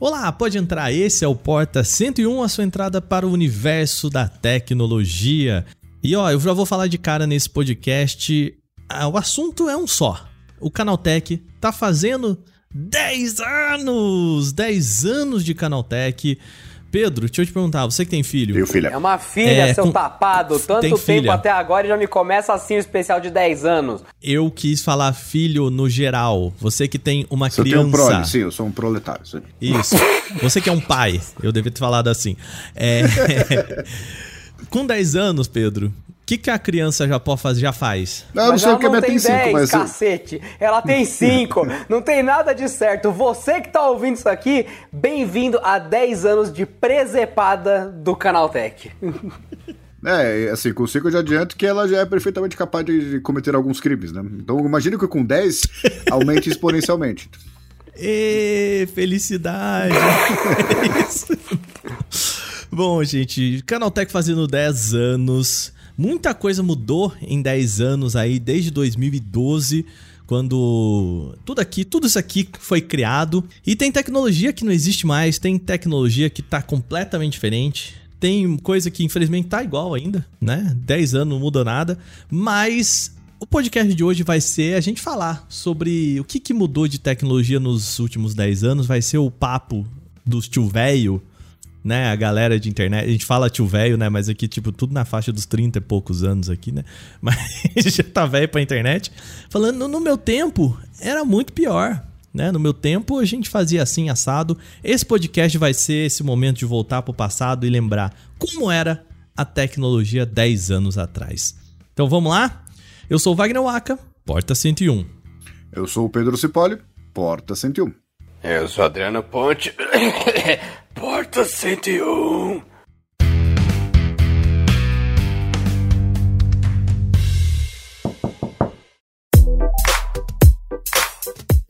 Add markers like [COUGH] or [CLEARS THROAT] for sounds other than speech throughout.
Olá, pode entrar. Esse é o Porta 101, a sua entrada para o universo da tecnologia. E ó, eu já vou falar de cara nesse podcast. Ah, o assunto é um só. O Canaltech tá fazendo 10 anos! 10 anos de Canaltech. Pedro, deixa eu te perguntar, você que tem filho. Tenho filha. É uma filha, É, seu com- tapado. Tanto tem tempo filha. até agora e já me começa assim o especial de 10 anos. Eu quis falar filho no geral. Você que tem uma Se eu tenho um criança. prole, sim, eu sou um proletário. isso aí. Isso. Você que é um pai, eu devia ter falado assim. É... [LAUGHS] Com 10 anos, Pedro, o que, que a criança já pode fazer, já faz? Não, eu não mas sei ela o que a não minha tem tem 5, 10, mas. cacete. Ela tem [LAUGHS] 5. não tem nada de certo. Você que tá ouvindo isso aqui, bem-vindo a 10 anos de presepada do Canaltech. [LAUGHS] É, assim, com 5 eu já adianto que ela já é perfeitamente capaz de cometer alguns crimes, né? Então imagine que com 10 [LAUGHS] aumente exponencialmente. Ê, felicidade! É isso. Bom, gente, Canaltech fazendo 10 anos. Muita coisa mudou em 10 anos aí, desde 2012, quando tudo aqui, tudo isso aqui foi criado. E tem tecnologia que não existe mais, tem tecnologia que tá completamente diferente. Tem coisa que infelizmente tá igual ainda, né? 10 anos não muda nada, mas o podcast de hoje vai ser a gente falar sobre o que, que mudou de tecnologia nos últimos 10 anos. Vai ser o papo dos tio velho, né? A galera de internet. A gente fala tio velho, né? Mas aqui, tipo, tudo na faixa dos 30 e poucos anos aqui, né? [LAUGHS] Mas já tá velho pra internet. Falando, no meu tempo, era muito pior. Né? No meu tempo, a gente fazia assim, assado. Esse podcast vai ser esse momento de voltar pro passado e lembrar como era a tecnologia 10 anos atrás. Então vamos lá? Eu sou o Wagner Waka, Porta 101. Eu sou o Pedro Cipoli, Porta 101. Eu sou Adriano Ponte. [COUGHS] Porta 101.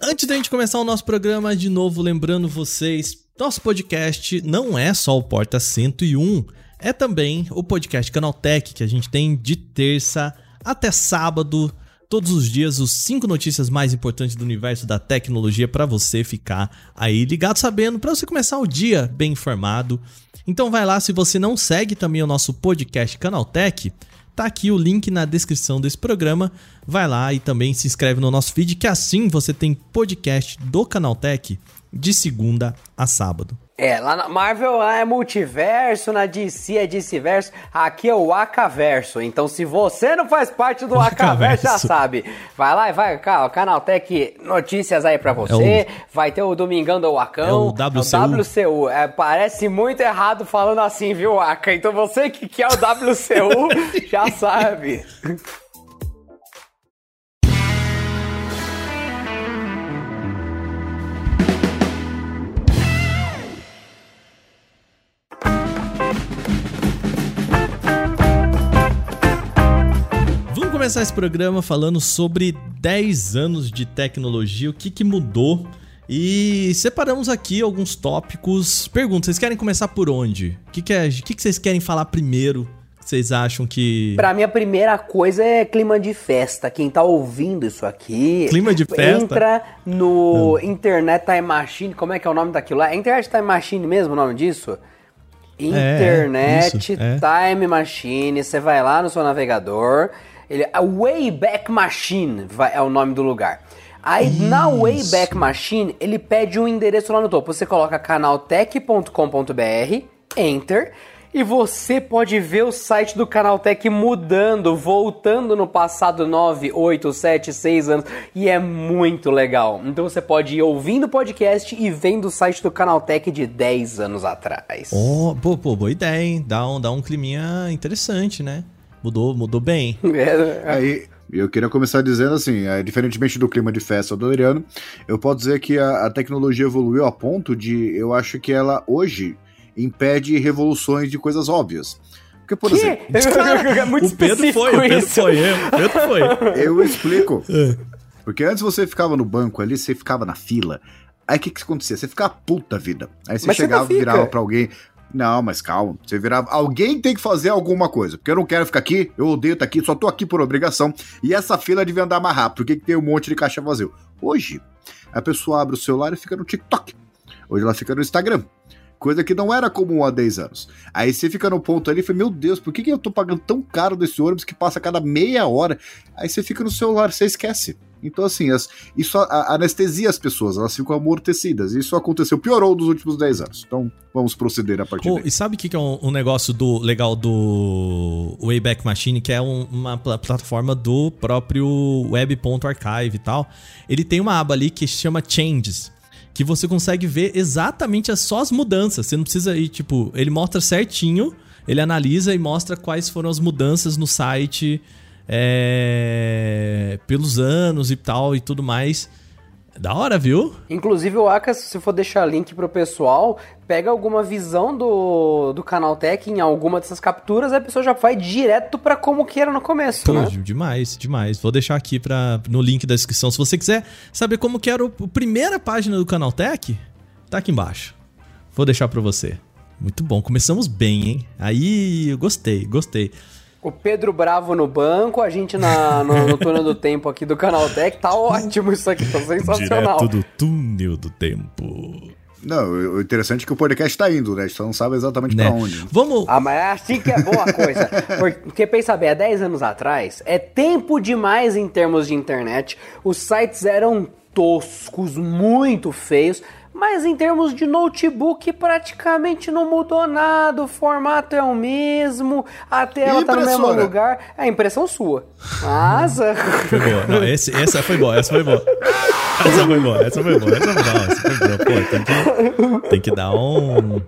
Antes da gente começar o nosso programa, de novo, lembrando vocês, nosso podcast não é só o Porta 101, é também o podcast Canaltech, que a gente tem de terça até sábado, todos os dias, os cinco notícias mais importantes do universo da tecnologia para você ficar aí ligado, sabendo, para você começar o dia bem informado. Então vai lá, se você não segue também o nosso podcast Canaltech, Tá aqui o link na descrição desse programa. Vai lá e também se inscreve no nosso feed, que assim você tem podcast do Canaltech de segunda a sábado. É, lá na Marvel é multiverso, na DC é DC-verso, aqui é o Acaverso. Então, se você não faz parte do [LAUGHS] Acaverso, já sabe. Vai lá e vai, o Canaltech Notícias aí pra você. Vai ter o Domingão do Wacão. É o WCU. É o WCU. É, parece muito errado falando assim, viu, Waka? Então, você que quer o WCU, [LAUGHS] já sabe. Começar esse programa falando sobre 10 anos de tecnologia, o que, que mudou. E separamos aqui alguns tópicos. Pergunta, vocês querem começar por onde? O que, que, é, que, que vocês querem falar primeiro? Vocês acham que. Pra mim, a primeira coisa é clima de festa. Quem tá ouvindo isso aqui. Clima de festa? Entra no Internet Time Machine. Como é que é o nome daquilo lá? É Internet Time Machine mesmo o nome disso? Internet isso, é. Time Machine. Você vai lá no seu navegador. Ele, a Wayback Machine vai- é o nome do lugar. Aí na Wayback Machine, ele pede um endereço lá no topo. Você coloca canaltech.com.br, enter, e você pode ver o site do Canaltech mudando, voltando no passado 9, 8, 7, 6 anos. E é muito legal. Então você pode ir ouvindo o podcast e vendo o site do Canaltech de 10 anos atrás. Oh, pô, pô, boa ideia, hein? Dá um, dá um climinha interessante, né? Mudou, mudou bem. [LAUGHS] É, Aí, eu queria começar dizendo assim, é, diferentemente do clima de festa do Adriano, eu posso dizer que a, a tecnologia evoluiu a ponto de, eu acho que ela hoje impede revoluções de coisas óbvias. Porque, por exemplo, [LAUGHS] é muito o Pedro foi, o Pedro foi, é, o Pedro foi. [LAUGHS] eu explico. É. Porque antes você ficava no banco ali, você ficava na fila. Aí o que que acontecia? Você ficava puta vida. Aí você Mas chegava e virava pra alguém. Não, mas calma. Você virava. Alguém tem que fazer alguma coisa. Porque eu não quero ficar aqui, eu odeio estar aqui, só tô aqui por obrigação. E essa fila devia andar mais rápido, porque que tem um monte de caixa vazio. Hoje, a pessoa abre o celular e fica no TikTok. Hoje ela fica no Instagram. Coisa que não era comum há 10 anos. Aí você fica no ponto ali e fala, meu Deus, por que, que eu tô pagando tão caro desse ônibus que passa a cada meia hora? Aí você fica no celular, você esquece. Então, assim, as, isso anestesia as pessoas, elas ficam amortecidas. Isso aconteceu, piorou nos últimos 10 anos. Então, vamos proceder a partir oh, daí. E sabe o que, que é um, um, negócio do legal do Wayback Machine, que é um, uma plataforma do próprio web.archive e tal? Ele tem uma aba ali que se chama Changes que você consegue ver exatamente as, só as mudanças. Você não precisa ir, tipo, ele mostra certinho, ele analisa e mostra quais foram as mudanças no site é, pelos anos e tal e tudo mais. Da hora, viu? Inclusive, o Aka, se for deixar link pro pessoal, pega alguma visão do, do Canaltech em alguma dessas capturas, a pessoa já vai direto para como que era no começo, Pô, né? Demais, demais. Vou deixar aqui pra, no link da descrição. Se você quiser saber como que era a primeira página do Canaltech, tá aqui embaixo. Vou deixar para você. Muito bom, começamos bem, hein? Aí, eu gostei, gostei. O Pedro Bravo no banco, a gente na, no, no [LAUGHS] túnel do tempo aqui do Canal Tech. Tá ótimo isso aqui, tá sensacional. Direto do túnel do tempo. Não, o interessante é que o podcast tá indo, né? A gente só não sabe exatamente né? pra onde. Vamos. Ah, mas é assim que é boa a coisa. [LAUGHS] Porque pensa bem, há 10 anos atrás, é tempo demais em termos de internet. Os sites eram toscos, muito feios. Mas em termos de notebook, praticamente não mudou nada. O formato é o mesmo, a tela tá no mesmo lugar. É a impressão sua. Mas. foi boa. Não, esse, essa foi boa, essa foi boa. Essa foi boa, essa foi boa, essa foi boa. Essa foi boa. Pô, tem que, tem que dar um.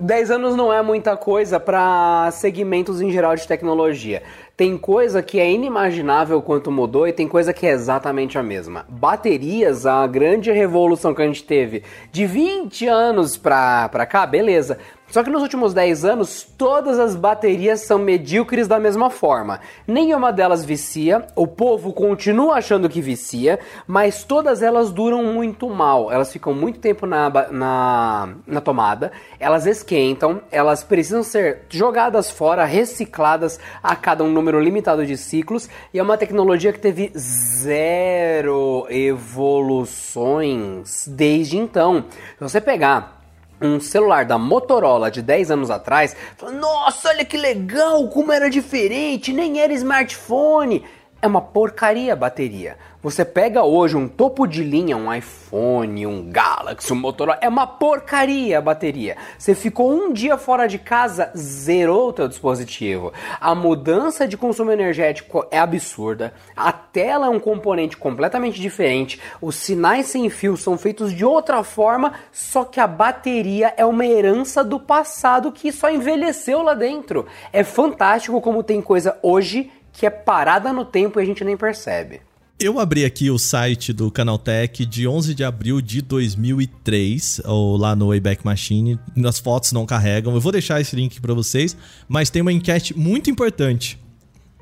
10 anos não é muita coisa para segmentos em geral de tecnologia. Tem coisa que é inimaginável quanto mudou e tem coisa que é exatamente a mesma. Baterias, a grande revolução que a gente teve de 20 anos pra, pra cá, beleza. Só que nos últimos 10 anos, todas as baterias são medíocres da mesma forma. Nenhuma delas vicia, o povo continua achando que vicia, mas todas elas duram muito mal. Elas ficam muito tempo na, na, na tomada, elas esquentam, elas precisam ser jogadas fora, recicladas a cada um número limitado de ciclos, e é uma tecnologia que teve zero evoluções desde então. Se você pegar um celular da Motorola de 10 anos atrás, falou, nossa, olha que legal, como era diferente, nem era smartphone. É uma porcaria a bateria. Você pega hoje um topo de linha, um iPhone, um Galaxy, um Motorola, é uma porcaria a bateria. Você ficou um dia fora de casa, zerou o teu dispositivo. A mudança de consumo energético é absurda. A tela é um componente completamente diferente. Os sinais sem fio são feitos de outra forma, só que a bateria é uma herança do passado que só envelheceu lá dentro. É fantástico como tem coisa hoje que é parada no tempo e a gente nem percebe. Eu abri aqui o site do Canaltech de 11 de abril de 2003, ou lá no Wayback Machine. As fotos não carregam. Eu vou deixar esse link para vocês, mas tem uma enquete muito importante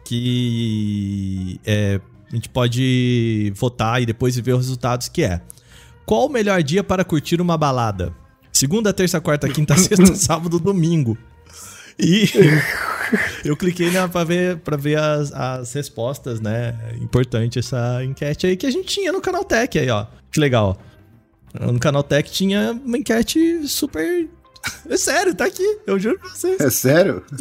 que é, a gente pode votar e depois ver os resultados que é. Qual o melhor dia para curtir uma balada? Segunda, terça, quarta, quinta, [LAUGHS] sexta, sábado, domingo. E [LAUGHS] eu cliquei na, pra ver, pra ver as, as respostas, né? Importante essa enquete aí que a gente tinha no Canal Tech aí, ó. Que legal. No Canal Tech tinha uma enquete super. É sério, tá aqui, eu juro pra vocês. É sério? [LAUGHS]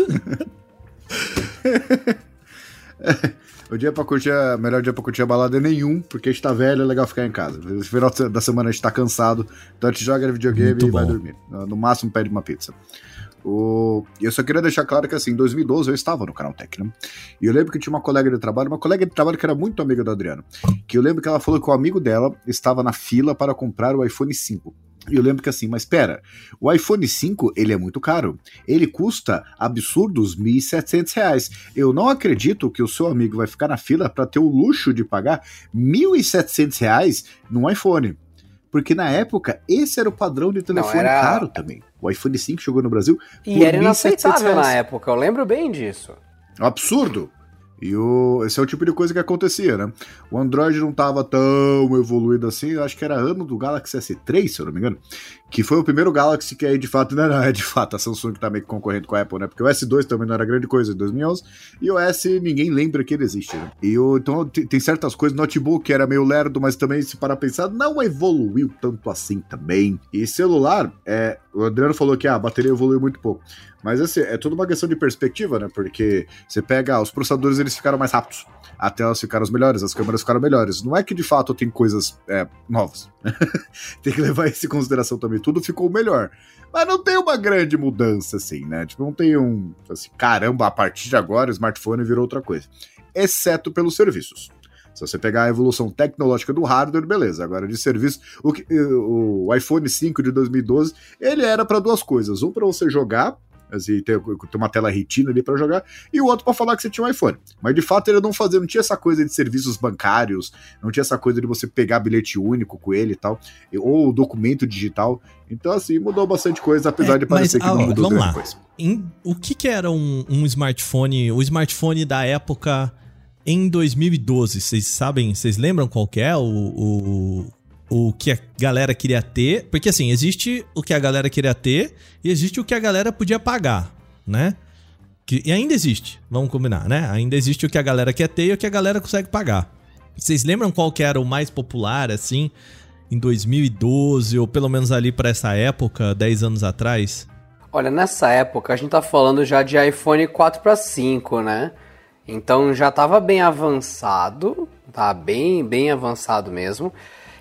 o dia pra curtir, a melhor dia pra curtir a balada é nenhum, porque a gente tá velho, é legal ficar em casa. No final da semana a gente tá cansado, então a gente joga videogame Muito e bom. vai dormir. No máximo pede uma pizza. O... Eu só queria deixar claro que assim, em 2012 eu estava no canal Tech, né? E eu lembro que tinha uma colega de trabalho, uma colega de trabalho que era muito amiga do Adriano, que eu lembro que ela falou que o amigo dela estava na fila para comprar o iPhone 5. E eu lembro que assim, mas espera, o iPhone 5 ele é muito caro. Ele custa absurdos R$ 1.700. Eu não acredito que o seu amigo vai ficar na fila para ter o luxo de pagar R$ 1.700 num iPhone. Porque na época, esse era o padrão de telefone era... caro também. O iPhone 5 chegou no Brasil. E era inaceitável na época, eu lembro bem disso. Um absurdo. E o, esse é o tipo de coisa que acontecia, né? O Android não estava tão evoluído assim, eu acho que era ano do Galaxy S3, se eu não me engano, que foi o primeiro Galaxy que aí de fato, [LAUGHS] não, não é de fato a Samsung tá meio que concorrendo com a Apple, né? Porque o S2 também não era grande coisa em 2011, e o S ninguém lembra que ele existe, né? E o, então tem certas coisas, notebook era meio lerdo, mas também se parar pensar, não evoluiu tanto assim também. E celular, é, o Adriano falou que ah, a bateria evoluiu muito pouco. Mas assim, é tudo uma questão de perspectiva, né? Porque você pega os processadores, eles ficaram mais rápidos. A telas ficaram melhores, as câmeras ficaram melhores. Não é que de fato tem coisas é, novas. [LAUGHS] tem que levar isso em consideração também. Tudo ficou melhor. Mas não tem uma grande mudança, assim, né? Tipo, não tem um. Assim, caramba, a partir de agora o smartphone virou outra coisa. Exceto pelos serviços. Se você pegar a evolução tecnológica do hardware, beleza. Agora, de serviço, o, o iPhone 5 de 2012, ele era para duas coisas. Um, para você jogar assim, ter, ter uma tela retina ali para jogar, e o outro para falar que você tinha um iPhone. Mas de fato ele não fazia, não tinha essa coisa de serviços bancários, não tinha essa coisa de você pegar bilhete único com ele e tal, ou documento digital. Então, assim, mudou bastante coisa, apesar é, de parecer mas, que não mudou vamos lá. coisa. Em, o que, que era um, um smartphone, o smartphone da época em 2012? Vocês sabem, vocês lembram qual que é o, o, o que a galera queria ter, porque assim, existe o que a galera queria ter e existe o que a galera podia pagar, né? Que, e ainda existe, vamos combinar, né? Ainda existe o que a galera quer ter e o que a galera consegue pagar. Vocês lembram qual que era o mais popular, assim, em 2012, ou pelo menos ali para essa época, 10 anos atrás? Olha, nessa época a gente tá falando já de iPhone 4 para 5, né? Então já tava bem avançado, tá bem, bem avançado mesmo.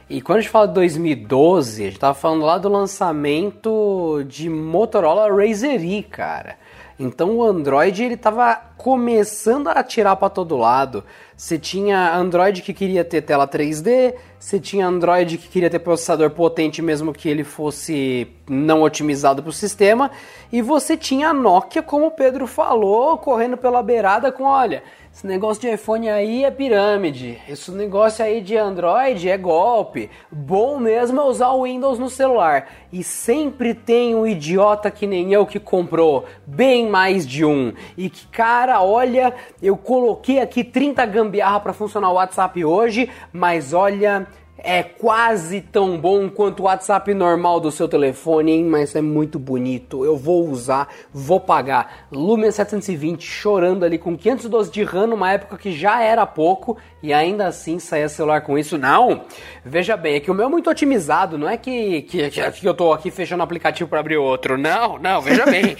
E quando a gente fala de 2012, a gente tava falando lá do lançamento de Motorola Razr E, cara. Então o Android ele tava começando a atirar para todo lado. Você tinha Android que queria ter tela 3D, você tinha Android que queria ter processador potente mesmo que ele fosse não otimizado para o sistema, e você tinha a Nokia, como o Pedro falou, correndo pela beirada com, olha, esse negócio de iPhone aí é pirâmide. Esse negócio aí de Android é golpe. Bom mesmo é usar o Windows no celular. E sempre tem um idiota que nem eu que comprou bem mais de um. E que, cara, olha, eu coloquei aqui 30 gambiarra para funcionar o WhatsApp hoje, mas olha, é quase tão bom quanto o WhatsApp normal do seu telefone, hein? Mas é muito bonito. Eu vou usar, vou pagar. Lumia 720 chorando ali com 512 de RAM numa época que já era pouco e ainda assim saia celular com isso. Não! Veja bem, é que o meu é muito otimizado, não é que, que, que eu tô aqui fechando o aplicativo para abrir outro. Não, não, veja [LAUGHS] bem.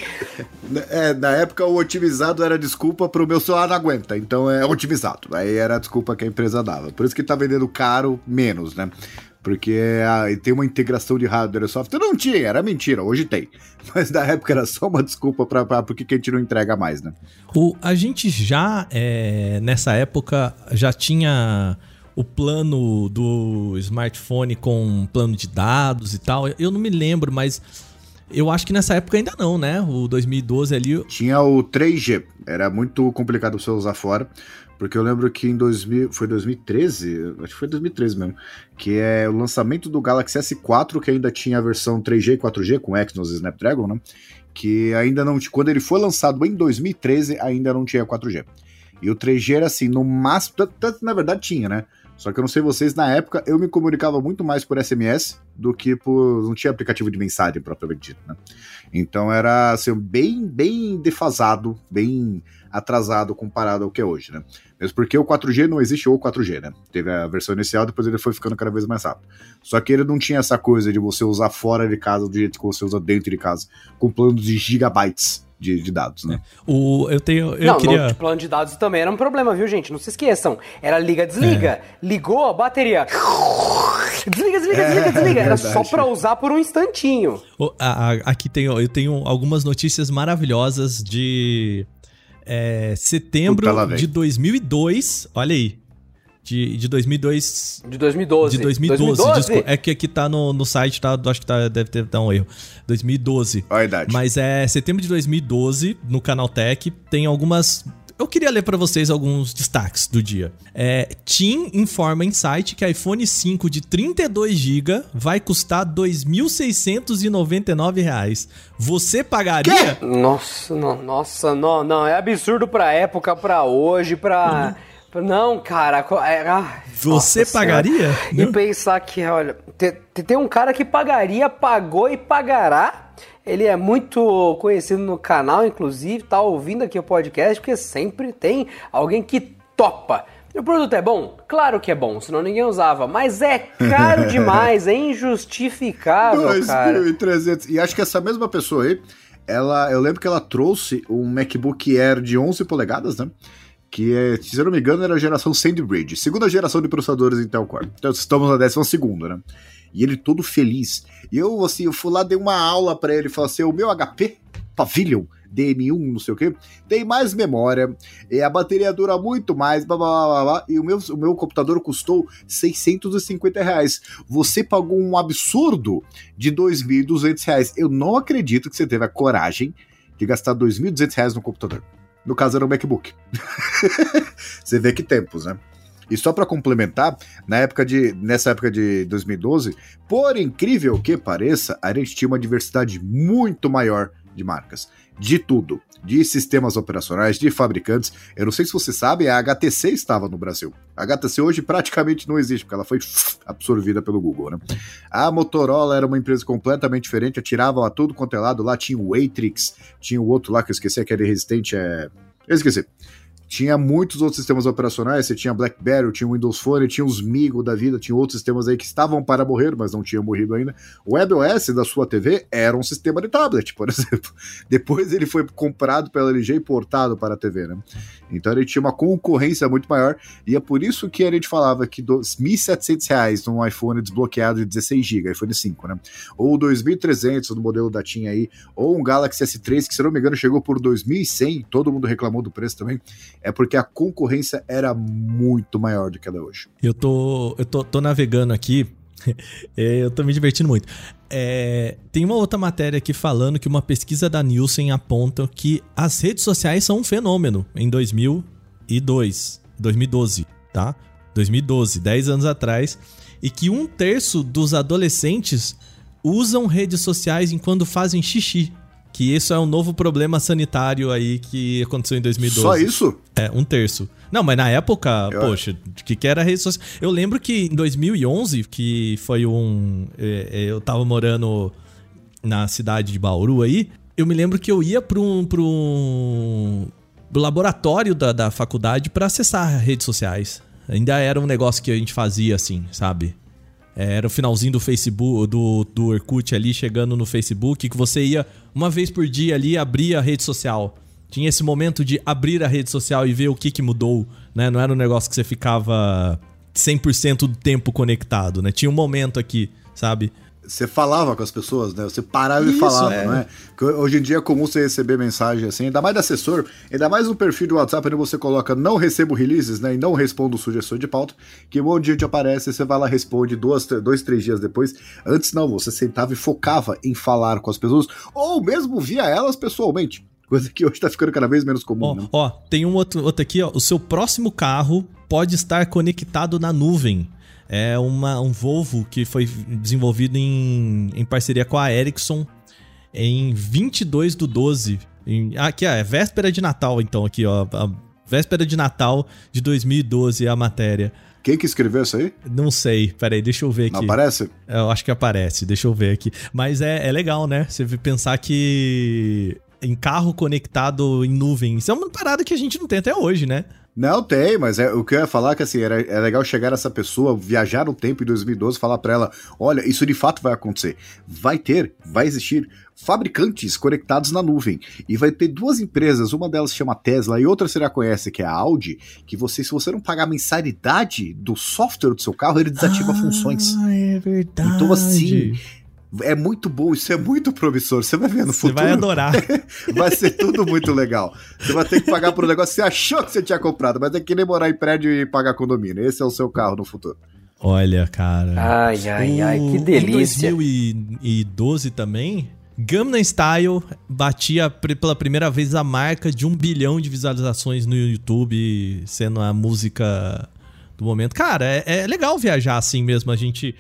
é, na época o otimizado era desculpa pro meu celular não aguenta, então é otimizado. Aí era a desculpa que a empresa dava. Por isso que tá vendendo caro menos né? Porque tem uma integração de hardware e software. Não tinha, era mentira, hoje tem. [LAUGHS] Mas na época era só uma desculpa para porque que a gente não entrega mais, né? O, a gente já, é, nessa época, já tinha o plano do smartphone com plano de dados e tal. Eu não me lembro, mas eu acho que nessa época ainda não, né? O 2012 ali. Tinha o 3G, era muito complicado você usar fora. Porque eu lembro que em 2000, foi 2013, acho que foi 2013 mesmo, que é o lançamento do Galaxy S4, que ainda tinha a versão 3G e 4G com Exynos e Snapdragon, né? Que ainda não, quando ele foi lançado em 2013, ainda não tinha 4G. E o 3G era assim, no máximo, tanto na verdade tinha, né? Só que eu não sei vocês, na época eu me comunicava muito mais por SMS do que por. Não tinha aplicativo de mensagem propriamente dito, né? Então era assim, bem, bem defasado, bem atrasado comparado ao que é hoje, né? Mesmo porque o 4G não existe o 4G, né? Teve a versão inicial, depois ele foi ficando cada vez mais rápido. Só que ele não tinha essa coisa de você usar fora de casa do jeito que você usa dentro de casa, com planos de gigabytes. De, de, dados, né? O, eu tenho. Eu não, queria... no plano de dados também era um problema, viu, gente? Não se esqueçam. Era liga, desliga. É. Ligou a bateria. Desliga, desliga, é, desliga, desliga. Era só pra usar por um instantinho. O, a, a, aqui tem, eu tenho algumas notícias maravilhosas de é, setembro Puta, de 2002. Olha aí. De, de 2002. De 2012. De 2012. 2012? Desculpa, é que aqui tá no, no site, tá, acho que tá, deve ter dar um erro. 2012. Olha a idade. Mas é setembro de 2012, no Canal Tech, tem algumas eu queria ler para vocês alguns destaques do dia. É, Tim informa em site que iPhone 5 de 32 GB vai custar R$ 2.699. Você pagaria? Que? Nossa, não, nossa, não, não, é absurdo pra época, pra hoje, pra... Uhum. Não, cara. É, ah, Você pagaria? E pensar que, olha, tem, tem um cara que pagaria, pagou e pagará ele é muito conhecido no canal, inclusive, tá ouvindo aqui o podcast, porque sempre tem alguém que topa. E o produto é bom? Claro que é bom, senão ninguém usava. Mas é caro [LAUGHS] demais, é injustificável, 2. cara. 2.300. E acho que essa mesma pessoa aí, ela, eu lembro que ela trouxe um MacBook Air de 11 polegadas, né? Que, é, se eu não me engano, era a geração SandBridge. Segunda geração de processadores Intel Core. Então estamos na décima segunda, né? E ele todo feliz. E eu, assim, eu fui lá, dei uma aula para ele, falei assim, o meu HP Pavilion DM1, não sei o que, tem mais memória, e a bateria dura muito mais, blá, blá, blá, blá, e o meu, o meu computador custou 650 reais. Você pagou um absurdo de 2.200 reais. Eu não acredito que você teve a coragem de gastar 2.200 reais no computador. No caso era o MacBook. [LAUGHS] você vê que tempos, né? E só para complementar, na época de, nessa época de 2012, por incrível que pareça, a gente tinha uma diversidade muito maior de marcas. De tudo. De sistemas operacionais, de fabricantes. Eu não sei se você sabe, a HTC estava no Brasil. A HTC hoje praticamente não existe, porque ela foi [LAUGHS] absorvida pelo Google, né? A Motorola era uma empresa completamente diferente, atiravam a tudo quanto é lado. Lá tinha o Atrix, tinha o outro lá que eu esqueci, aquele resistente é. Eu esqueci tinha muitos outros sistemas operacionais, você tinha BlackBerry, tinha Windows Phone, tinha os Migo da vida, tinha outros sistemas aí que estavam para morrer, mas não tinham morrido ainda. O WebOS da sua TV era um sistema de tablet, por [LAUGHS] exemplo. Depois ele foi comprado pela LG e portado para a TV, né? Então ele tinha uma concorrência muito maior, e é por isso que a gente falava que R$ 1.700 num iPhone desbloqueado de 16GB, iPhone 5, né? Ou R$ 2.300 no modelo da TIM aí, ou um Galaxy S3 que, se não me engano, chegou por R$ 2.100, todo mundo reclamou do preço também é porque a concorrência era muito maior do que ela é hoje. Eu tô, eu tô, tô navegando aqui, [LAUGHS] é, eu tô me divertindo muito. É, tem uma outra matéria aqui falando que uma pesquisa da Nielsen aponta que as redes sociais são um fenômeno em 2002, 2012, tá? 2012, 10 anos atrás, e que um terço dos adolescentes usam redes sociais enquanto fazem xixi que isso é um novo problema sanitário aí que aconteceu em 2012. Só isso? É, um terço. Não, mas na época, eu... poxa, o que, que era rede social? Eu lembro que em 2011, que foi um. É, é, eu tava morando na cidade de Bauru aí, eu me lembro que eu ia para um, pra um laboratório da, da faculdade para acessar redes sociais. Ainda era um negócio que a gente fazia assim, sabe? É, era o finalzinho do Facebook, do, do Orkut ali, chegando no Facebook, que você ia uma vez por dia ali abrir a rede social. Tinha esse momento de abrir a rede social e ver o que, que mudou, né? Não era um negócio que você ficava 100% do tempo conectado, né? Tinha um momento aqui, sabe? Você falava com as pessoas, né? Você parava Isso, e falava, é. né? hoje em dia é comum você receber mensagem assim, ainda mais assessor, ainda mais no perfil do WhatsApp onde você coloca não recebo releases, né? E não respondo sugestões de pauta, que um monte de gente aparece, você vai lá responde duas, dois, três dias depois. Antes não, você sentava e focava em falar com as pessoas, ou mesmo via elas pessoalmente. Coisa que hoje tá ficando cada vez menos comum. Ó, né? ó tem um outro, outro aqui, ó. O seu próximo carro pode estar conectado na nuvem é uma, um Volvo que foi desenvolvido em, em parceria com a Ericsson em 22 do 12. Em, aqui, ó, é véspera de Natal, então, aqui, ó. A véspera de Natal de 2012 é a matéria. Quem que escreveu isso aí? Não sei, peraí, deixa eu ver aqui. Não aparece? Eu acho que aparece, deixa eu ver aqui. Mas é, é legal, né? Você pensar que em carro conectado em nuvem, isso é uma parada que a gente não tem até hoje, né? Não tem, mas é, o que eu ia falar é que assim, era, é legal chegar essa pessoa, viajar no tempo em 2012, falar para ela: olha, isso de fato vai acontecer. Vai ter, vai existir fabricantes conectados na nuvem. E vai ter duas empresas, uma delas se chama Tesla e outra você já conhece, que é a Audi, que você, se você não pagar a mensalidade do software do seu carro, ele desativa ah, funções. É verdade. Então, assim, é muito bom, isso é muito promissor. Você vai ver no futuro. Você vai adorar. [LAUGHS] vai ser tudo muito legal. Você vai ter que pagar por um negócio que você achou que você tinha comprado, mas é que nem morar em prédio e pagar condomínio. Esse é o seu carro no futuro. Olha, cara. Ai, ai, ai, que delícia. Em 2012 também, Gangnam Style batia pela primeira vez a marca de um bilhão de visualizações no YouTube, sendo a música do momento. Cara, é, é legal viajar assim mesmo, a gente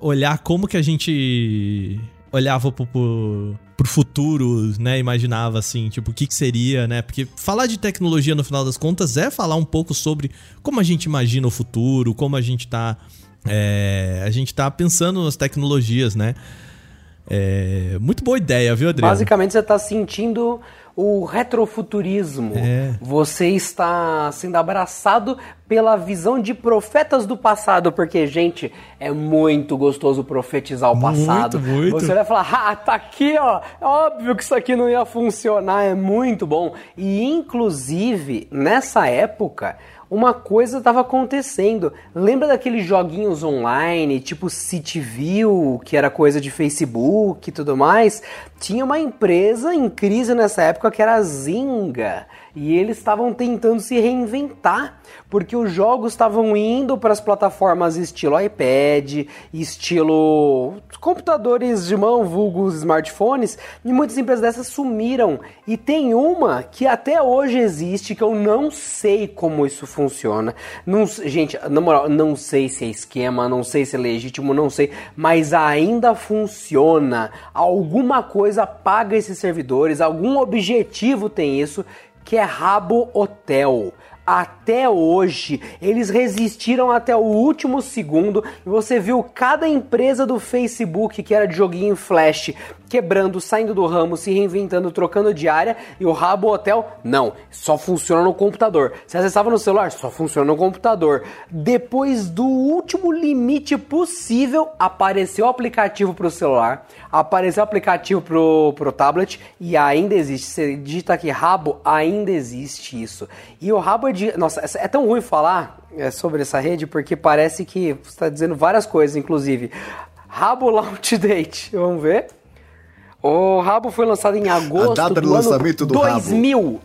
olhar como que a gente olhava pro, pro, pro, futuro, né? Imaginava assim, tipo, o que, que seria, né? Porque falar de tecnologia no final das contas é falar um pouco sobre como a gente imagina o futuro, como a gente tá. É, a gente tá pensando nas tecnologias, né? É, muito boa ideia, viu, Adriano? Basicamente você tá sentindo o retrofuturismo. É. Você está sendo abraçado pela visão de profetas do passado, porque, gente, é muito gostoso profetizar o passado. Muito, muito. Você vai falar, ah, tá aqui, ó. É óbvio que isso aqui não ia funcionar, é muito bom. E, inclusive, nessa época, uma coisa estava acontecendo. Lembra daqueles joguinhos online, tipo CityView, que era coisa de Facebook e tudo mais? Tinha uma empresa em crise nessa época que era a Zynga. E eles estavam tentando se reinventar, porque os jogos estavam indo para as plataformas estilo iPad, estilo computadores de mão, vulgos smartphones, e muitas empresas dessas sumiram. E tem uma que até hoje existe, que eu não sei como isso funciona. Não, gente, na moral, não sei se é esquema, não sei se é legítimo, não sei, mas ainda funciona. Alguma coisa paga esses servidores, algum objetivo tem isso que é Rabo Hotel. Até hoje, eles resistiram até o último segundo. E você viu cada empresa do Facebook que era de joguinho flash quebrando, saindo do ramo, se reinventando, trocando de área. E o Rabo Hotel, não, só funciona no computador. Se acessava no celular, só funciona no computador. Depois do último limite possível, apareceu o aplicativo para o celular, apareceu o aplicativo pro, pro tablet e ainda existe. Você digita aqui Rabo, ainda existe isso. E o Rabo é de. Nossa, é tão ruim falar é, sobre essa rede porque parece que você está dizendo várias coisas, inclusive. Rabo Launch [LAUGHS] Date, vamos ver. O Rabo foi lançado em agosto A data do, do lançamento do 2000. Rabo.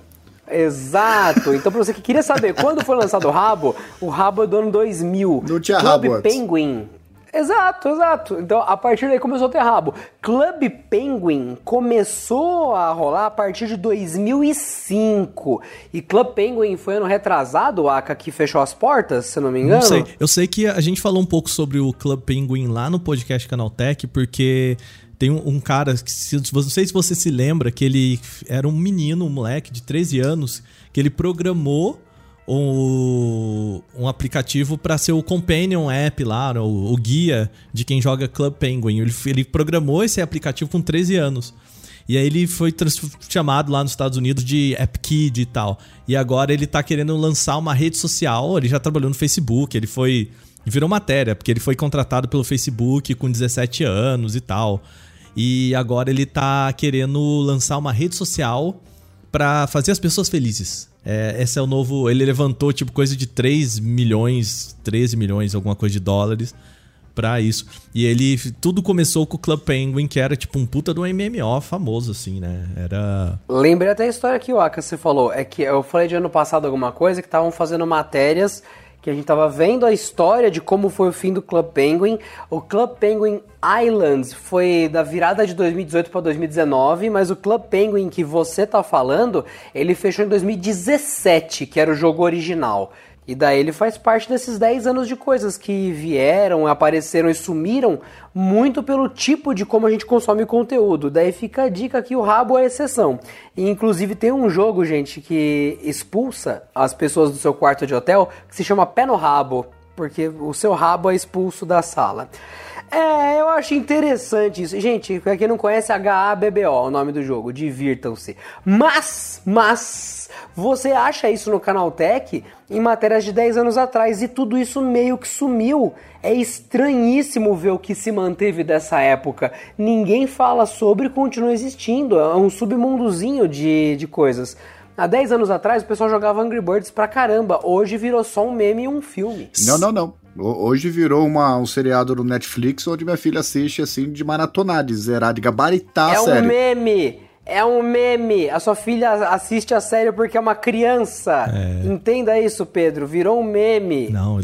Exato. Então, pra você que queria saber quando foi lançado o Rabo, o Rabo é do ano 2000. Não tinha Club rabo Penguin. Exato, exato. Então, a partir daí começou a ter rabo. Club Penguin começou a rolar a partir de 2005. E Club Penguin foi ano retrasado, Aka, que fechou as portas, se não me engano? Não sei. Eu sei que a gente falou um pouco sobre o Club Penguin lá no podcast Canaltech, porque tem um, um cara, que, não sei se você se lembra, que ele era um menino, um moleque de 13 anos, que ele programou um, um aplicativo para ser o companion app lá, o, o, guia de quem joga Club Penguin. Ele, ele programou esse aplicativo com 13 anos. E aí ele foi chamado lá nos Estados Unidos de App Kid e tal. E agora ele tá querendo lançar uma rede social, ele já trabalhou no Facebook, ele foi virou matéria, porque ele foi contratado pelo Facebook com 17 anos e tal. E agora ele tá querendo lançar uma rede social para fazer as pessoas felizes. É, esse é o novo. Ele levantou tipo coisa de 3 milhões, 13 milhões, alguma coisa de dólares para isso. E ele. Tudo começou com o Club Penguin, que era tipo um puta do MMO famoso, assim, né? Era. Lembrei até a história que o Aka você falou. É que eu falei de ano passado alguma coisa que estavam fazendo matérias que a gente estava vendo a história de como foi o fim do Club Penguin. O Club Penguin Islands foi da virada de 2018 para 2019, mas o Club Penguin que você tá falando, ele fechou em 2017, que era o jogo original. E daí ele faz parte desses 10 anos de coisas que vieram, apareceram e sumiram muito pelo tipo de como a gente consome conteúdo. Daí fica a dica que o rabo é exceção. E inclusive tem um jogo, gente, que expulsa as pessoas do seu quarto de hotel, que se chama Pé no Rabo, porque o seu rabo é expulso da sala. É, eu acho interessante isso. Gente, pra quem não conhece, HABBO, o nome do jogo, divirtam-se. Mas, mas, você acha isso no Canaltech em matérias de 10 anos atrás e tudo isso meio que sumiu. É estranhíssimo ver o que se manteve dessa época. Ninguém fala sobre e continua existindo. É um submundozinho de, de coisas. Há 10 anos atrás o pessoal jogava Angry Birds pra caramba. Hoje virou só um meme e um filme. Não, não, não. Hoje virou uma, um seriado no Netflix onde minha filha assiste assim de maratonar, de zerar, de gabaritar é a série. É um meme! É um meme. A sua filha assiste a série porque é uma criança. É. Entenda isso, Pedro. Virou um meme. Não,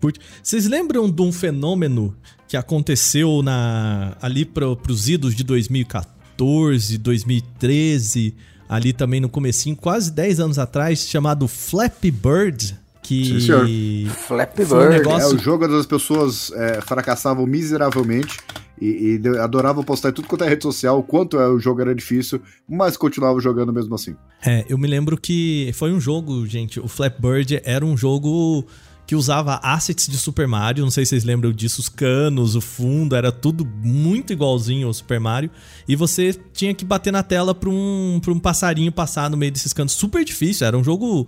curte. Vocês lembram de um fenômeno que aconteceu na ali para os idos de 2014? 2014, 2013, ali também no comecinho, quase 10 anos atrás, chamado Flappy Bird, que Sim, Flappy Foi um Bird. negócio- É o jogo onde as pessoas é, fracassavam miseravelmente e, e adoravam postar em tudo quanto é rede social o quanto é, o jogo era difícil, mas continuavam jogando mesmo assim. É, eu me lembro que foi um jogo, gente, o Flappy Bird era um jogo que usava assets de Super Mario, não sei se vocês lembram disso, os canos, o fundo, era tudo muito igualzinho ao Super Mario, e você tinha que bater na tela pra um, pra um passarinho passar no meio desses canos, super difícil, era um jogo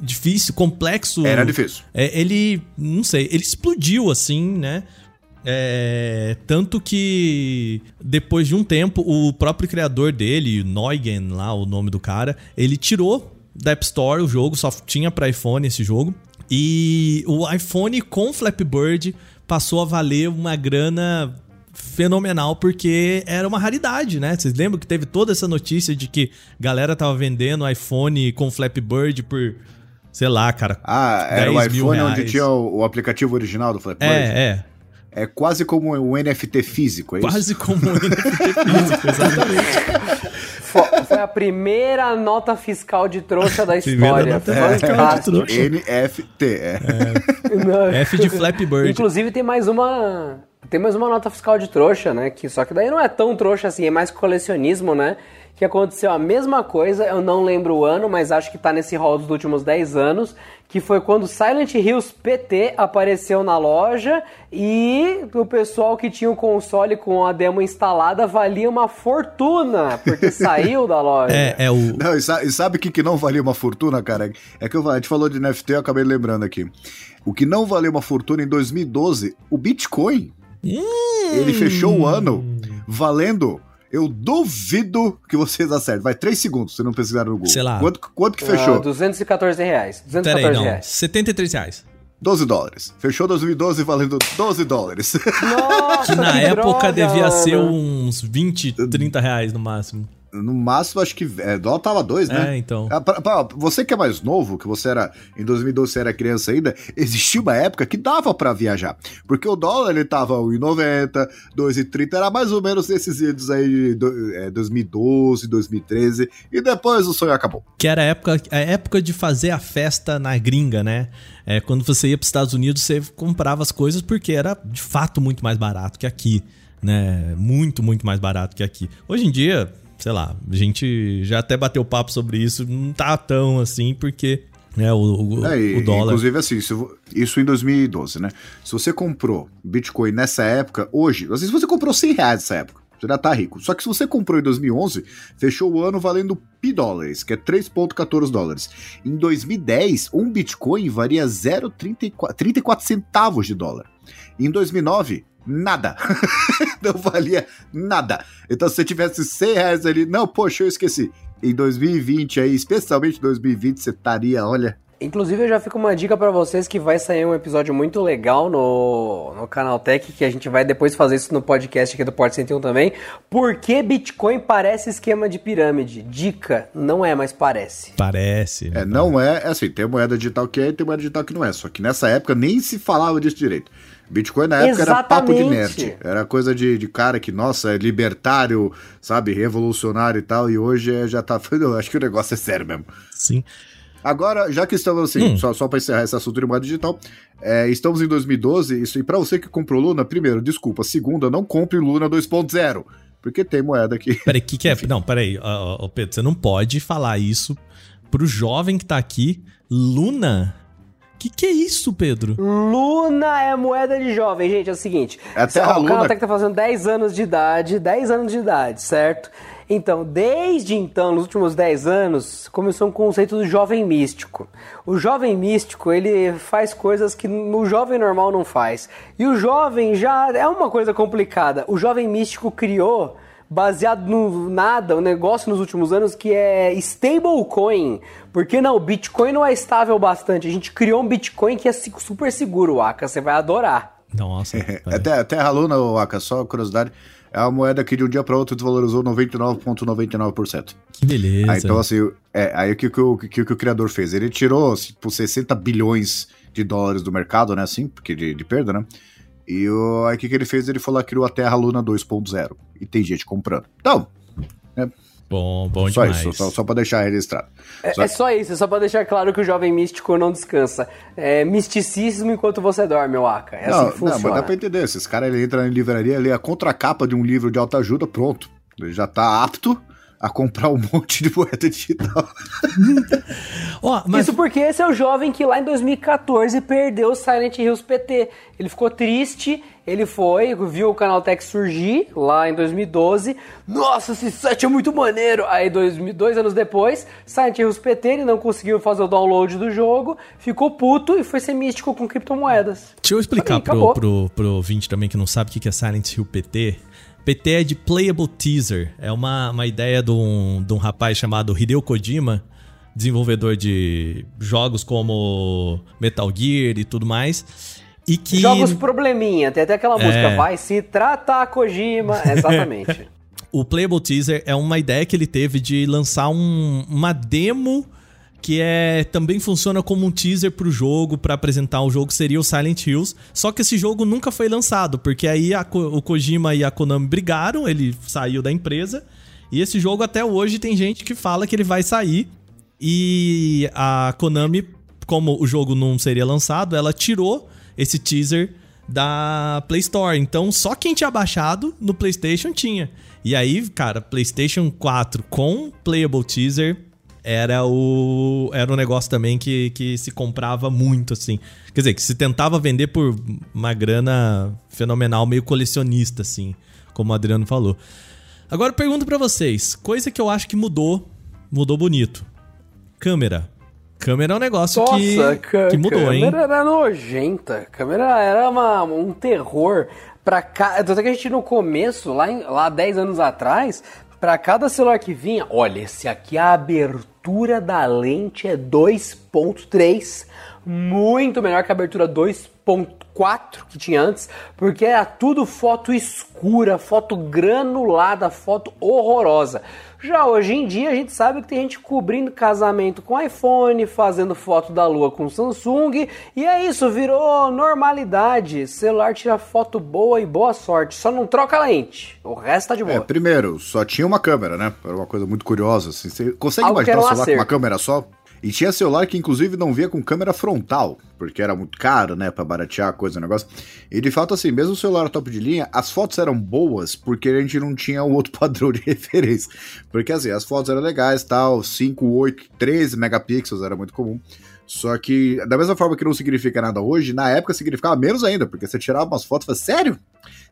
difícil, complexo. Era difícil. É, ele, não sei, ele explodiu assim, né? É, tanto que depois de um tempo, o próprio criador dele, Neugen, lá o nome do cara, ele tirou da App Store o jogo, só tinha para iPhone esse jogo. E o iPhone com Flappy Bird passou a valer uma grana fenomenal porque era uma raridade, né? Vocês lembram que teve toda essa notícia de que galera tava vendendo iPhone com Flappy Bird por, sei lá, cara, Ah, era o 10 mil iPhone onde tinha o, o aplicativo original do Flappy Bird. É, é. É quase como um NFT físico, é isso? Quase como um NFT [LAUGHS] físico, exatamente. Fo- Foi a primeira nota fiscal de trouxa da Primeira história. nota fiscal de trouxa. NFT, é. F de Flappy Bird. Inclusive tem mais uma. Tem mais uma nota fiscal de trouxa, né? Que, só que daí não é tão trouxa assim, é mais colecionismo, né? Que aconteceu a mesma coisa, eu não lembro o ano, mas acho que tá nesse rol dos últimos 10 anos, que foi quando Silent Hills PT apareceu na loja e o pessoal que tinha o console com a demo instalada valia uma fortuna, porque [LAUGHS] saiu da loja. É, é o. Não, e sa- e sabe o que, que não valia uma fortuna, cara? É que eu, a gente falou de NFT, eu acabei lembrando aqui. O que não valeu uma fortuna em 2012, o Bitcoin. Ele fechou o ano valendo. Eu duvido que vocês acertem. Vai, três segundos, se não pesquisaram no Google. Sei lá. Quanto, quanto que Ah, fechou? 214 reais. 214 Pera aí, não. reais. 73 reais. 12 dólares. Fechou 2012 valendo 12 dólares. Nossa, Que na que época droga, devia mano. ser uns 20, 30 reais no máximo. No máximo, acho que. É, dólar tava dois, né? É, então. Ah, pra- pra- você que é mais novo, que você era. Em 2012 você era criança ainda, existia uma época que dava pra viajar. Porque o dólar ele tava 1,90, 2,30, era mais ou menos nesses idos aí de é, 2012, 2013. E depois o sonho acabou. Que era a época, a época de fazer a festa na gringa, né? É, quando você ia para os Estados Unidos, você comprava as coisas porque era de fato muito mais barato que aqui, né? Muito, muito mais barato que aqui. Hoje em dia, sei lá, a gente já até bateu papo sobre isso, não tá tão assim, porque né, o, o, É, e- o dólar. Inclusive, assim, vo- isso em 2012, né? Se você comprou Bitcoin nessa época, hoje, às vezes você comprou 100 reais nessa época, você já tá rico. Só que se você comprou em 2011, fechou o ano valendo pi dólares, que é 3,14 dólares. Em 2010, um Bitcoin valia 0,34 34 centavos de dólar. Em 2009, nada. [LAUGHS] não valia nada. Então, se você tivesse 100 reais ali, não, poxa, eu esqueci. Em 2020 aí, especialmente 2020, você estaria, olha, Inclusive, eu já fico uma dica pra vocês que vai sair um episódio muito legal no, no Canal Tech, que a gente vai depois fazer isso no podcast aqui do Porto 101 também. Por que Bitcoin parece esquema de pirâmide? Dica, não é, mas parece. Parece. É, não é, é assim, tem moeda digital que é e tem moeda digital que não é. Só que nessa época nem se falava disso direito. Bitcoin na época era papo de Exatamente. nerd. Era coisa de, de cara que, nossa, é libertário, sabe, revolucionário e tal. E hoje é, já tá. [LAUGHS] Eu acho que o negócio é sério mesmo. Sim. Agora, já que estamos assim, Hum. só, só para encerrar esse assunto de moeda digital, é, estamos em 2012. Isso, e para você que comprou Luna, primeiro, desculpa. Segunda, não compre Luna 2.0. Porque tem moeda aqui. Peraí, o que, que é? Não, peraí, ó, ó, ó, Pedro, você não pode falar isso pro jovem que tá aqui. Luna? Que que é isso, Pedro? Luna é moeda de jovem, gente. É o seguinte: É a Terra o Luna. Canal Tech tá fazendo 10 anos de idade, 10 anos de idade, certo? Então, desde então, nos últimos 10 anos, começou um conceito do jovem místico. O jovem místico, ele faz coisas que no jovem normal não faz. E o jovem já é uma coisa complicada. O jovem místico criou baseado no nada, um negócio nos últimos anos que é stablecoin. Porque não, o Bitcoin não é estável bastante. A gente criou um Bitcoin que é super seguro, Aka, você vai adorar. Nossa. É. Terra, Terra Luna, ô, Aka, só curiosidade, é uma moeda que de um dia para outro desvalorizou 99,99%. Que beleza. Aí, então, assim, é, aí o que, que, o, que, que o criador fez? Ele tirou, tipo, 60 bilhões de dólares do mercado, né, assim, porque de, de perda, né? E o, aí o que, que ele fez? Ele falou que criou a Terra Luna 2.0. E tem gente comprando. Então, É, Bom, bom só demais. isso, só, só pra deixar registrado. É, Só- é só isso, só pra deixar claro que o jovem místico não descansa. É misticismo enquanto você dorme, o Aka. É assim não, que funciona. não, mas dá pra entender. Esses caras ele entra na livraria, lê a contracapa de um livro de autoajuda, pronto. Ele já tá apto a comprar um [LAUGHS] monte de moeda digital. Ó, mas Isso porque esse é o jovem que lá em 2014 perdeu o Silent Hills PT. Ele ficou triste, ele foi, viu o Canaltech surgir lá em 2012. Nossa, esse set é muito maneiro! Aí, dois, dois anos depois, Silent Hills PT, ele não conseguiu fazer o download do jogo, ficou puto e foi ser místico com criptomoedas. Deixa eu explicar Aí, pro, pro, pro ouvinte também que não sabe o que que é Silent Hill PT. PT é de Playable Teaser. É uma, uma ideia de um, de um rapaz chamado Hideo Kojima, desenvolvedor de jogos como Metal Gear e tudo mais. E que. Jogos probleminha, tem até aquela música, É. vai se tratar Kojima. [LAUGHS] Exatamente. O Playable Teaser é uma ideia que ele teve de lançar um- uma demo que é também funciona como um teaser pro jogo, pra apresentar o jogo, seria o Silent Hills. Só que esse jogo nunca foi lançado, porque aí a o Kojima e a Konami brigaram, ele saiu da empresa, e esse jogo até hoje tem gente que fala que ele vai sair. E a Konami, como o jogo não seria lançado, ela tirou esse teaser da Play Store. Então, só quem tinha baixado no PlayStation tinha. E aí, cara, PlayStation 4 com Playable Teaser era o era um negócio também que, que se comprava muito assim. Quer dizer, que se tentava vender por uma grana fenomenal, meio colecionista assim, como o Adriano falou. Agora eu pergunto pra vocês, coisa que eu acho que mudou, mudou bonito. Câmera. Câmera é um negócio que, ca- que mudou, hein? câmera era nojenta. Câmera era uma, um terror. Pra ca... Tanto é que a gente no começo, lá, em, lá 10 anos atrás, pra cada celular que vinha, olha, esse aqui a abertura da lente é 2.3, muito melhor que a abertura 2.4 que tinha antes, porque era tudo foto escura, foto granulada, foto horrorosa. Já hoje em dia a gente sabe que tem gente cobrindo casamento com iPhone, fazendo foto da lua com Samsung, e é isso, virou normalidade. Celular tira foto boa e boa sorte, só não troca a lente. O resto tá de boa. É, primeiro, só tinha uma câmera, né? Era uma coisa muito curiosa. Assim. Você consegue Algo imaginar um celular com uma câmera só? E tinha celular que inclusive não via com câmera frontal, porque era muito caro, né, Pra baratear a coisa, o negócio. E de fato, assim, mesmo o celular top de linha, as fotos eram boas porque a gente não tinha um [LAUGHS] outro padrão de referência. Porque assim, as fotos eram legais, tal, 5, 8, 13 megapixels era muito comum. Só que, da mesma forma que não significa nada hoje, na época significava menos ainda, porque você tirava umas fotos e falava, sério?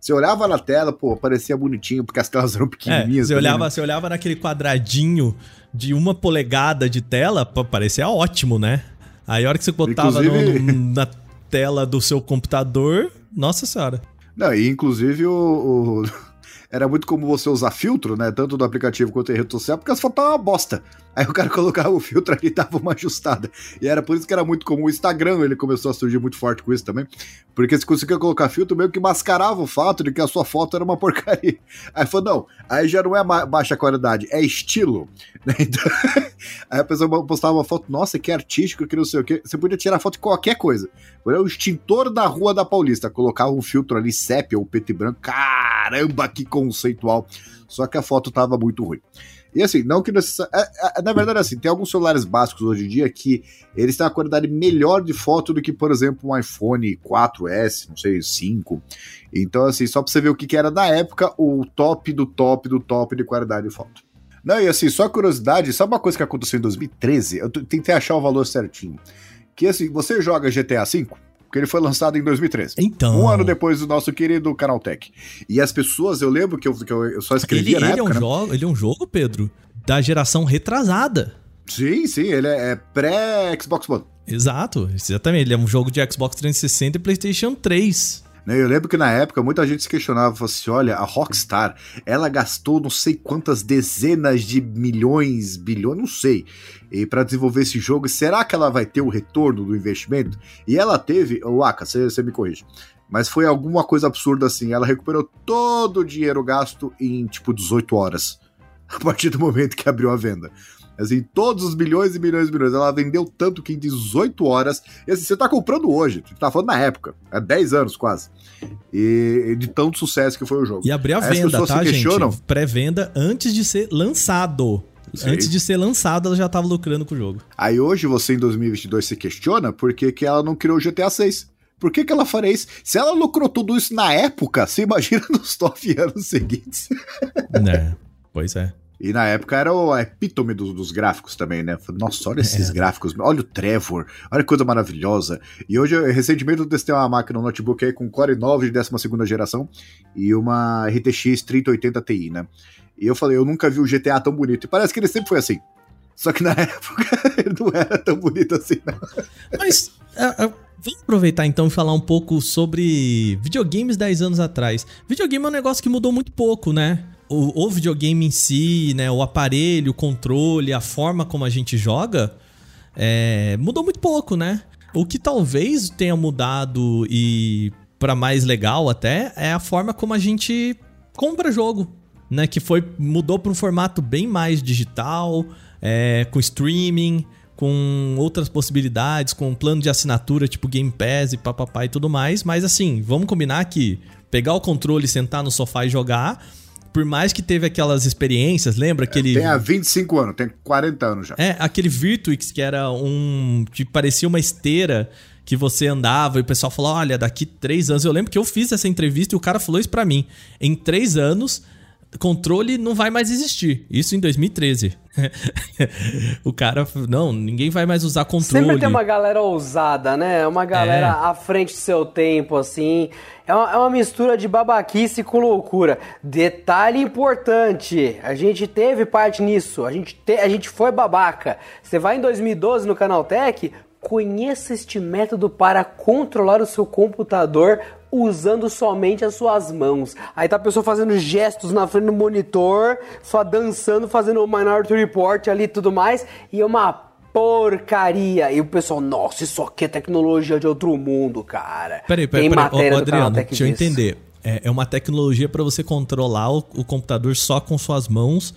Você olhava na tela, pô, parecia bonitinho, porque as telas eram É, pequenininhas. você também, olhava, né? você olhava naquele quadradinho de uma polegada de tela, parecia ótimo, né? Aí a hora que você botava no- Inclusive- no- na tela do seu computador, nossa senhora. Não, e inclusive o, o- Era muito comum você usar filtro, né? Tanto do aplicativo quanto em rede social, porque as fotos estavam uma bosta. Aí o cara [LAUGHS] colocava o filtro ali e dava uma ajustada. E era por isso que era muito comum. O Instagram, ele começou a surgir muito forte com isso também. Porque você conseguia colocar filtro meio que mascarava o fato de que a sua foto era uma porcaria. [LAUGHS] Aí falou, não, aí já não é baixa qualidade, é estilo. [LAUGHS] né? Então, aí a pessoa postava uma foto, nossa, que artístico, que não sei o quê. Você podia tirar foto de qualquer coisa. Era o extintor da Rua da Paulista. Colocava um filtro ali, sépia ou preto e branco. Caramba, que conceitual. Só que a foto tava muito ruim. E assim, não que necessa- é- é- Na verdade, assim, tem alguns celulares básicos hoje em dia que eles têm uma qualidade melhor de foto do que, por exemplo, um iPhone 4S, não sei, 5. Então, assim, só pra você ver o que, que era na época o top do top do top de qualidade de foto. Não, e assim, só curiosidade, sabe uma coisa que aconteceu em 2013? Eu tentei achar o valor certinho. Que assim, você joga GTA V? Porque ele foi lançado em 2013. Então. Um ano depois do nosso querido Canaltech. E as pessoas, eu lembro que eu, que eu, só Ele, escrevia na ele é um época, né? jogo, ele é um jogo, Pedro, da geração retrasada. Sim, sim, ele é, é pré-Xbox One. Exato, exatamente. Ele é um jogo de Xbox 360 e PlayStation 3. Né, Eu lembro que na época muita gente se questionava, falou assim, olha, a Rockstar, ela gastou não sei quantas dezenas de milhões, bilhões, não sei, para desenvolver esse jogo, será que ela vai ter o retorno do investimento? E ela teve, o Aka, você me corrige, mas foi alguma coisa absurda assim, ela recuperou todo o dinheiro gasto em tipo 18 horas, [LAUGHS] a partir do momento que abriu a venda. Assim, todos os milhões e milhões e milhões. Ela vendeu tanto que em 18 horas. E assim, você tá comprando hoje, você tá falando na época, há 10 anos quase. E de tanto sucesso que foi o jogo. E abriu a Aí venda, tá, questionam. gente? Pré-venda antes de ser lançado. Sim. Antes de ser lançado, ela já tava lucrando com o jogo. Aí hoje você em 2022 se questiona por que, que ela não criou o GTA 6. Por que, que ela faria isso? Se ela lucrou tudo isso na época, você imagina [LAUGHS] nos 9 anos seguintes. né? Pois é. E na época era o epítome dos, dos gráficos também, né? Nossa, olha esses gráficos, olha o Trevor, olha que coisa maravilhosa. E hoje, eu- recentemente, eu testei uma máquina, um notebook aí com Core 9 de 12 geração e uma RTX 3080 Ti, né? E eu falei, eu nunca vi o GTA tão bonito. E parece que ele sempre foi assim. Só que na [LAUGHS] época ele não era tão bonito assim, não. Mas é, é, vamos aproveitar então e falar um pouco sobre videogames 10 anos atrás. Videogame é um negócio que mudou muito pouco, né? O, o videogame em si, né? O aparelho, o controle, a forma como a gente joga, é, mudou muito pouco, né? O que talvez tenha mudado e para mais legal até é a forma como a gente compra jogo, né? Que foi mudou para um formato bem mais digital, é, com streaming, com outras possibilidades, com um plano de assinatura tipo Game Pass e papapá e tudo mais. Mas assim, vamos combinar que pegar o controle, sentar no sofá e jogar, por mais que teve aquelas experiências, lembra aquele Tem há 25 anos, tem 40 anos já. é, aquele Virtuix que era um. que parecia uma esteira que você andava e o pessoal falou: olha, daqui três anos. Eu lembro que eu fiz essa entrevista e o cara falou isso pra mim. Em três anos, controle não vai mais existir. Isso em 2013. [LAUGHS] o cara, não, ninguém vai mais usar controle. Sempre tem uma galera ousada, né? Uma galera É. à frente do seu tempo, assim. É uma, é uma mistura de babaquice com loucura. Detalhe importante: a gente teve parte nisso, a gente, te- a gente foi babaca. Você vai em 2012 no Canaltech, conheça este método para controlar o seu computador usando somente as suas mãos. Aí tá a pessoa fazendo gestos na frente do monitor, só dançando, fazendo o Minority Report ali e tudo mais, e é uma porcaria. E o pessoal, nossa, isso aqui é tecnologia de outro mundo, cara. Peraí, peraí, Tem peraí. Ô, Adriano, deixa eu entender. É, é uma tecnologia pra você controlar o, o computador só com suas mãos.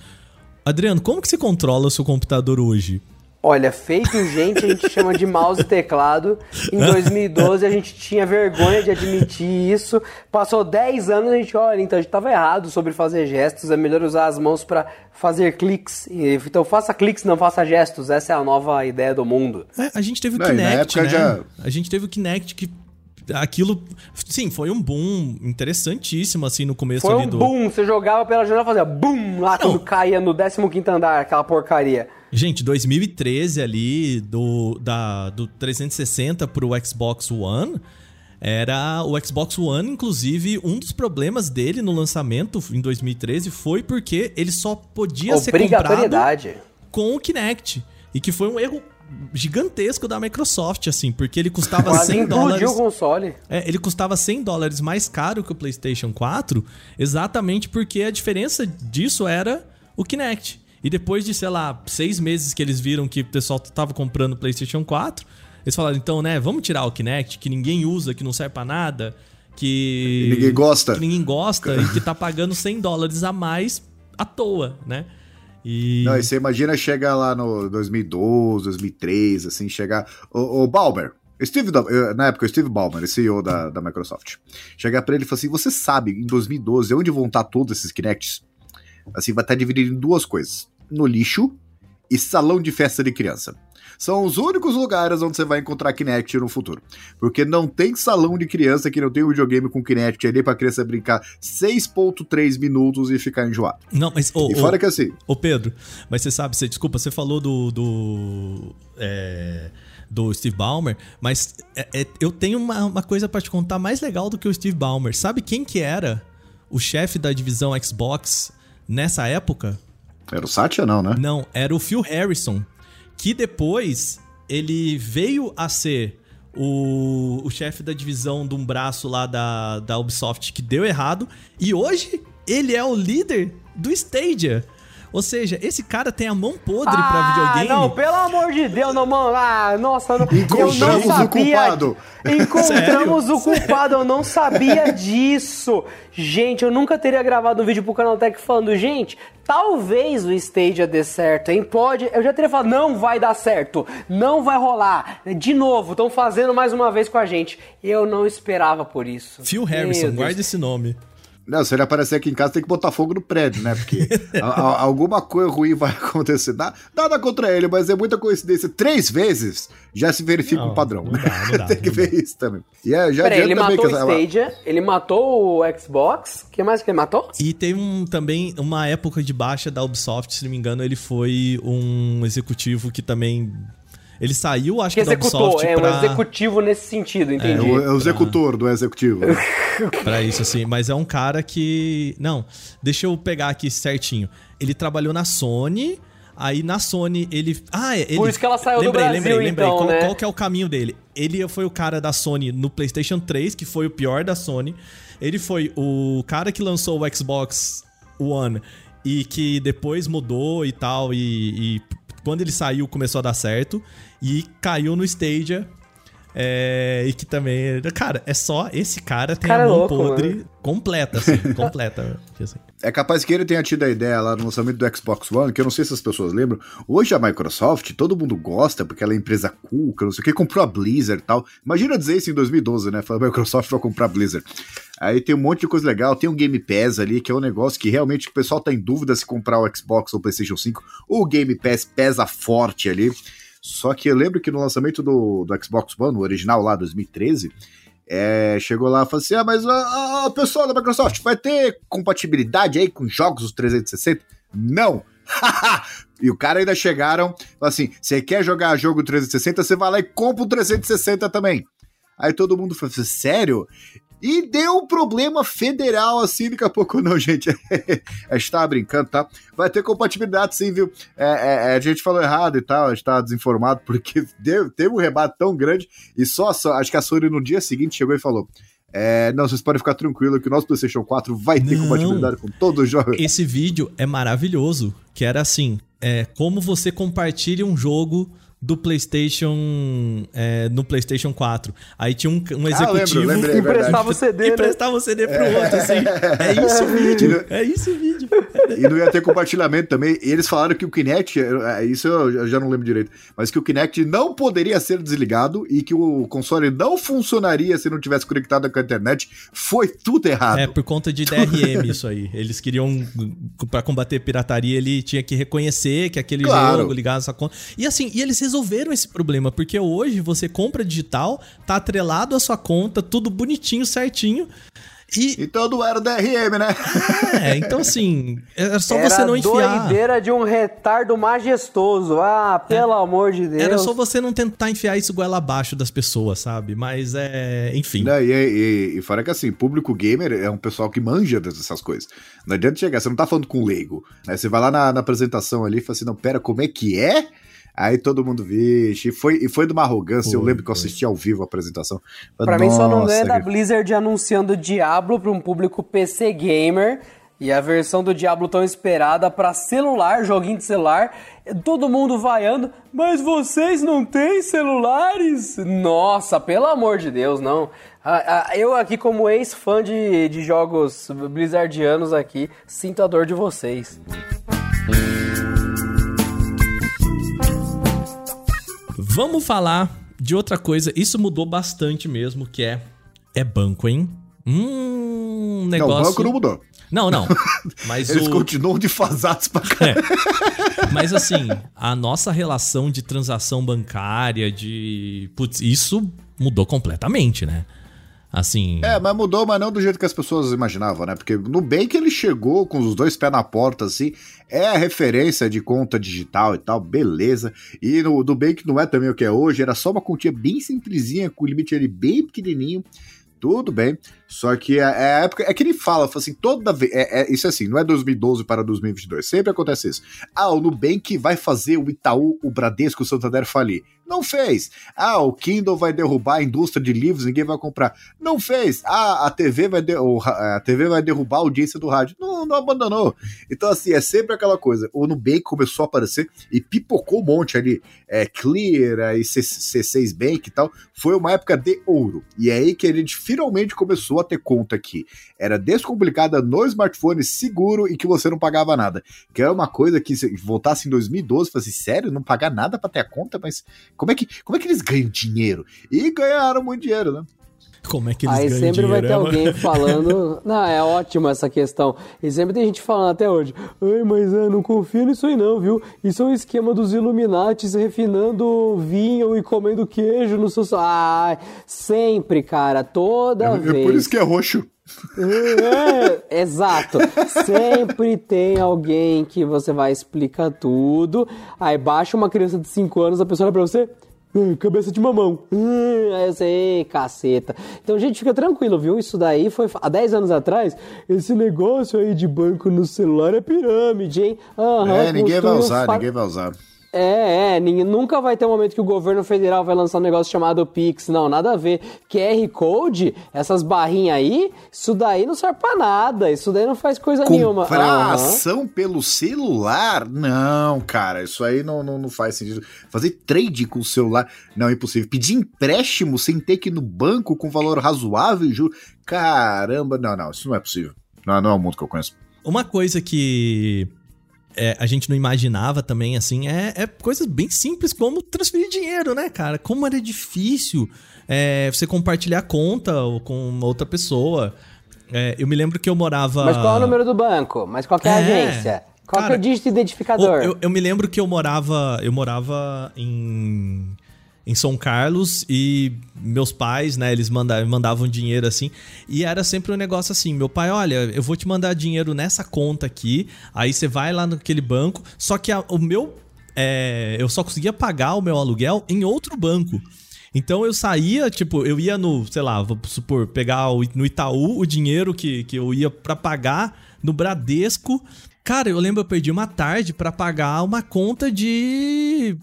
Adriano, como que você controla o seu computador hoje? Olha, feito gente, a gente chama de mouse e teclado. Em 2012 a gente tinha vergonha de admitir isso. Passou 10 anos a gente, olha, então a gente tava errado sobre fazer gestos. É melhor usar as mãos para fazer cliques. Então faça cliques, não faça gestos. Essa é a nova ideia do mundo. É, a gente teve o Não, Kinect, né? já- A gente teve o Kinect que aquilo, sim, foi um boom interessantíssimo assim no começo Foi ali um do boom, você jogava pela janela e fazia boom lá Não. quando caía no 15 andar, aquela porcaria. Gente, 2013 ali do da do 360 pro Xbox One era o Xbox One, inclusive, um dos problemas dele no lançamento em 2013 foi porque ele só podia ser comprado com o Kinect. E que foi um erro gigantesco da Microsoft, assim, porque ele custava Quase 100 implodiu dólares. o console. É, ele custava 100 dólares mais caro que o PlayStation 4, exatamente porque a diferença disso era o Kinect. E depois de, sei lá, seis meses que eles viram que o pessoal tava comprando PlayStation 4, eles falaram, então, né, vamos tirar o Kinect, que ninguém usa, que não serve pra nada, que. E ninguém gosta. Que ninguém gosta e que tá pagando 100 dólares a mais à toa, né? E. Não, e você imagina chegar lá no 2012, 2013, assim, chegar. O, o Balmer, Steve, eh, na época, o Steve Ballmer, CEO da, da Microsoft, chegar pra ele e falar assim: você sabe, em 2012, onde vão estar todos esses Kinects? Assim, vai estar dividido em duas coisas: no lixo e salão de festa de criança. São os únicos lugares onde você vai encontrar Kinect no futuro. Porque não tem salão de criança que não tem um videogame com Kinect ali pra criança brincar 6.3 minutos e ficar enjoado. Não, mas. ô, E fora que assim, Ô Pedro, mas você sabe, você, desculpa, você falou do. do, é, do Steve Ballmer, mas é- é- eu tenho uma, uma coisa pra te contar mais legal do que o Steve Ballmer. Sabe quem que era o chefe da divisão Xbox nessa época? Era o Satya não, né? Não, era o Phil Harrison, que depois ele veio a ser o, o chefe da divisão de um braço lá da, da Ubisoft que deu errado, e hoje ele é o líder do Stadia. Ou seja, esse cara tem a mão podre ah, pra videogame. Não, pelo amor de Deus, não, mano. Ah, nossa, não, Encontramos eu não sabia. o culpado. Encontramos Sério? o culpado, eu não sabia disso. Gente, eu nunca teria gravado um vídeo pro canal Tech falando, gente, talvez o Stadia dê certo, hein? Pode. Eu já teria falado, não vai dar certo, não vai rolar. De novo, estão fazendo mais uma vez com a gente. Eu não esperava por isso. Phil Harrison, guarde esse nome. Não, se ele aparecer aqui em casa, tem que botar fogo no prédio, né? Porque [LAUGHS] a, a, alguma coisa ruim vai [LAUGHS] acontecer. Nada contra ele, mas é muita coincidência. Três vezes já se verifica não, um padrão. Não dá, não dá, [LAUGHS] tem que ver isso também. E é, já Peraí, ele matou o Stadia, ele matou o Xbox. O que mais que ele matou? E tem um, também uma época de baixa da Ubisoft, se não me engano, ele foi um executivo que também ele saiu, acho que, que da Ubisoft é, pra... um executivo nesse sentido, entendi. É, o, é o executor do executivo. [LAUGHS] pra isso, assim. Mas é um cara que... Não, deixa eu pegar aqui certinho. Ele trabalhou na Sony... Aí na Sony ele. Ah, ele. Por isso que ela saiu lembrei, do Brasil, lembrei, lembrei. Então, qual, né? qual que é o caminho dele? Ele foi o cara da Sony no PlayStation 3, que foi o pior da Sony. Ele foi o cara que lançou o Xbox One e que depois mudou e tal. E, e quando ele saiu começou a dar certo. E caiu no Stadia. É, e que também. Cara, é só. Esse cara tem cara a mão louco, podre mano. completa, assim. [LAUGHS] completa. Assim. É capaz que ele tenha tido a ideia lá no lançamento do Xbox One, que eu não sei se as pessoas lembram. Hoje a Microsoft, todo mundo gosta, porque ela é empresa cool, que não sei o que, comprou a Blizzard e tal. Imagina dizer isso em 2012, né? Falar, a Microsoft vai comprar a Blizzard. Aí tem um monte de coisa legal, tem um Game Pass ali, que é um negócio que realmente o pessoal tá em dúvida se comprar o Xbox ou o PlayStation 5. O Game Pass pesa forte ali. Só que eu lembro que no lançamento do, do Xbox One, o original lá, 2013, é, chegou lá e falou assim: ah, mas o pessoal da Microsoft vai ter compatibilidade aí com jogos dos 360? Não! [LAUGHS] e o cara ainda chegaram, assim: você quer jogar jogo 360, você vai lá e compra o 360 também. Aí todo mundo falou assim: sério? E deu um problema federal assim, daqui a pouco não, gente. [LAUGHS] a gente tava brincando, tá? Vai ter compatibilidade sim, viu? É, é, é, a gente falou errado e tal, a gente tava desinformado, [LAUGHS] porque deu, teve um rebate tão grande e só, acho que a Sony no dia seguinte chegou e falou: é, não, vocês podem ficar tranquilo que o nosso PlayStation 4 vai ter não. compatibilidade com todos os jogos. Esse vídeo é maravilhoso, que era assim, é, como você compartilha um jogo do PlayStation é, no PlayStation 4. Aí tinha um, um executivo ah, lembro, que emprestava o CD, né? emprestava o CD pro é. outro, assim. É isso o vídeo. É isso o vídeo. E não ia ter compartilhamento também. E eles falaram que o Kinect, é, isso eu já não lembro direito, mas que o Kinect não poderia ser desligado e que o console não funcionaria se não tivesse conectado com a internet. Foi tudo errado. É, por conta de DRM [LAUGHS] isso aí. Eles queriam, para combater pirataria, ele tinha que reconhecer que aquele claro. jogo ligado essa conta. E assim, e eles resolveram esse problema, porque hoje você compra digital, tá atrelado à sua conta, tudo bonitinho, certinho. E... Então não era DRM, né? É, então assim, era só era você não enfiar. doideira de um retardo majestoso. Ah, pelo é. amor de Deus. Era só você não tentar enfiar isso goela abaixo das pessoas, sabe? Mas é, enfim. Não, e, e, e fora que assim, público gamer é um pessoal que manja dessas coisas. Não adianta chegar, você não tá falando com leigo. Né? Você vai lá na, na apresentação ali e fala assim, não, pera, como é que é? Aí todo mundo, vixe, e foi, e foi de uma arrogância. Foi, eu lembro que eu assisti ao vivo a apresentação. Pra mim só não ganha da Blizzard anunciando Diablo pra um público PC gamer. E a versão do Diablo tão esperada para celular, joguinho de celular, todo mundo vaiando, mas vocês não têm celulares? Nossa, pelo amor de Deus, não. Eu aqui como ex-fã de, de jogos blizzardianos aqui, sinto a dor de vocês. Vamos falar de outra coisa. Isso mudou bastante mesmo, que é é banco, hein? Hum, negócio. Não, o banco não mudou. Não, não. [LAUGHS] Mas Eles o... continuam defasados pra cá. É. Mas assim, a nossa relação de transação bancária, de. Putz, isso mudou completamente, né? Assim. É, mas mudou, mas não do jeito que as pessoas imaginavam, né? Porque no bem que ele chegou com os dois pés na porta, assim, é a referência de conta digital e tal, beleza. E no do bem que não é também o que é hoje, era só uma continha bem simplesinha, com o limite ali bem pequenininho. Tudo bem. Só que é, é a época. É que ele fala, fala assim, toda vez. É, é, isso é assim, não é 2012 para 2022. Sempre acontece isso. Ah, o Nubank vai fazer o Itaú, o Bradesco, o Santander falir. Não fez. Ah, o Kindle vai derrubar a indústria de livros, ninguém vai comprar. Não fez. Ah, a TV vai, de, a TV vai derrubar a audiência do rádio. Não, não abandonou. Então, assim, é sempre aquela coisa. O Nubank começou a aparecer e pipocou um monte ali. É, Clear, e C6 Bank e tal. Foi uma época de ouro. E é aí que a gente finalmente começou a ter conta que era descomplicada no smartphone, seguro e que você não pagava nada. Que era uma coisa que se voltasse em 2012, fosse sério, não pagar nada para ter a conta, mas como é que, como é que eles ganham dinheiro? E ganharam muito dinheiro, né? Como é que eles Aí ganham sempre dinheiro? vai ter é, alguém [LAUGHS] falando. Não, é ótimo essa questão. E sempre tem gente falando até hoje. Ai, mas é, não confia nisso aí não, viu? Isso é um esquema dos Illuminates refinando vinho e comendo queijo no seu. Ai, sempre, cara, toda É, vez. é por isso que é roxo. É, exato. Sempre tem alguém que você vai explicar tudo. Aí baixa uma criança de 5 anos, a pessoa olha pra você. "Hum, cabeça de mamão. Hum, aí eu sei, caceta. Então, gente, fica tranquilo, viu? Isso daí foi há 10 anos atrás. Esse negócio aí de banco no celular é pirâmide, hein? Aham, é, ninguém vai usar, fa- ninguém vai usar. É, é, nunca vai ter um momento que o governo federal vai lançar um negócio chamado Pix. Não, nada a ver. QR Code, essas barrinhas aí, isso daí não serve pra nada. Isso daí não faz coisa nenhuma. Comprar Aham. ação pelo celular? Não, cara, isso aí não, não, não faz sentido. Fazer trade com o celular? Não, é impossível. Pedir empréstimo sem ter que ir no banco com valor razoável e juros? Caramba, não, não, isso não é possível. Não, não é o mundo que eu conheço. Uma coisa que é, a gente não imaginava também, assim, é, é coisas bem simples como transferir dinheiro, né, cara? Como era difícil é, você compartilhar conta ou com outra pessoa. É, eu me lembro que eu morava. Mas qual é o número do banco? Mas qual é a É, agência? Qual que é cara, o dígito identificador? Eu, eu me lembro que eu morava. Eu morava em. Em São Carlos e meus pais, né, eles manda- mandavam dinheiro assim. E era sempre um negócio assim: meu pai, olha, eu vou te mandar dinheiro nessa conta aqui. Aí você vai lá naquele banco. Só que a- o meu. é, eu só conseguia pagar o meu aluguel em outro banco. Então eu saía, tipo, eu ia no, sei lá, vou supor, pegar o- no Itaú o dinheiro que, que eu ia pra pagar no Bradesco. Cara, eu lembro eu perdi uma tarde pra pagar uma conta de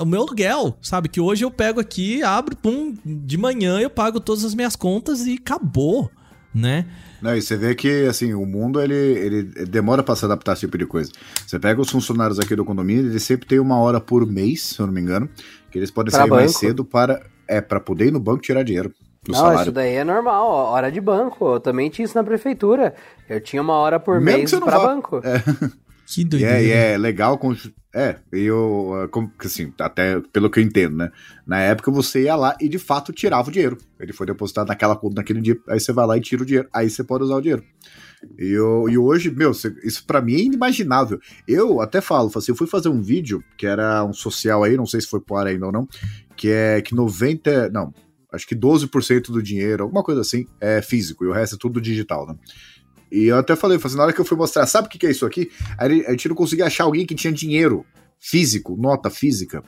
o meu aluguel, sabe? Que hoje eu pego aqui, abro, pum, de manhã eu pago todas as minhas contas e acabou, né? Não, e você vê que, assim, o mundo, ele, ele demora pra se adaptar a esse tipo de coisa. Você pega os funcionários aqui do condomínio, eles sempre têm uma hora por mês, se eu não me engano, que eles podem Pra sair mais banco? cedo para, é, para poder ir no banco tirar dinheiro do Não, salário. isso daí é normal, ó, hora de banco. Eu também tinha isso na prefeitura. Eu tinha uma hora por Mesmo que mês vá. banco. [LAUGHS] Que E doideira. é, e é legal. É, eu, que, assim, até pelo que eu entendo, né? Na época você ia lá e de fato tirava o dinheiro. Ele foi depositado naquela conta naquele dia, aí você vai lá e tira o dinheiro. Aí você pode usar o dinheiro. E, eu, e hoje, meu, isso pra mim é inimaginável. Eu até falo assim, eu fui fazer um vídeo, que era um social aí, não sei se foi pro ar ainda ou não, que é que 90. Não, acho que 12% do dinheiro, alguma coisa assim, é físico, e o resto é tudo digital, né? E eu até falei, assim, na hora que eu fui mostrar, sabe o que que é isso aqui? A gente não conseguia achar alguém que tinha dinheiro físico, nota física,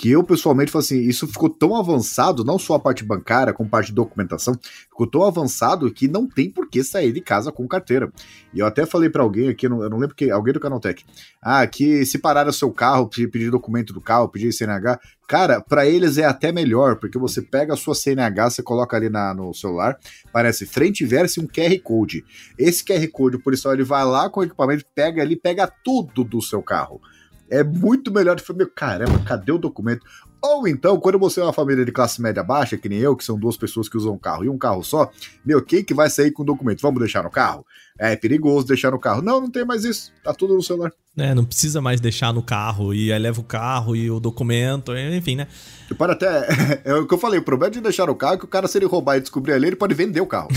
que eu pessoalmente falei assim, isso ficou tão avançado, não só a parte bancária, como parte de documentação, ficou tão avançado que não tem por que sair de casa com carteira. E eu até falei pra alguém aqui, eu não, eu não lembro que, alguém do Canaltech, ah, que se parar o seu carro, pe- pedir documento do carro, pedir CNH, cara, pra eles é até melhor, porque você pega a sua CNH, você coloca ali na, no celular, parece frente e verso um QR Code. Esse QR Code, por isso, ele vai lá com o equipamento, pega ali, pega tudo do seu carro. É muito melhor de meu caramba, cadê o documento? Ou então, quando você é uma família de classe média baixa, que nem eu, que são duas pessoas que usam um carro e um carro só, meu, quem que vai sair com o documento? Vamos deixar no carro? É perigoso deixar no carro. Não, não tem mais isso. Tá tudo no celular. É, não precisa mais deixar no carro e aí leva o carro e o documento, enfim, né? E pode até. [LAUGHS] É o que eu falei, o problema de deixar no carro é que o cara, se ele roubar e descobrir ali, ele pode vender o carro.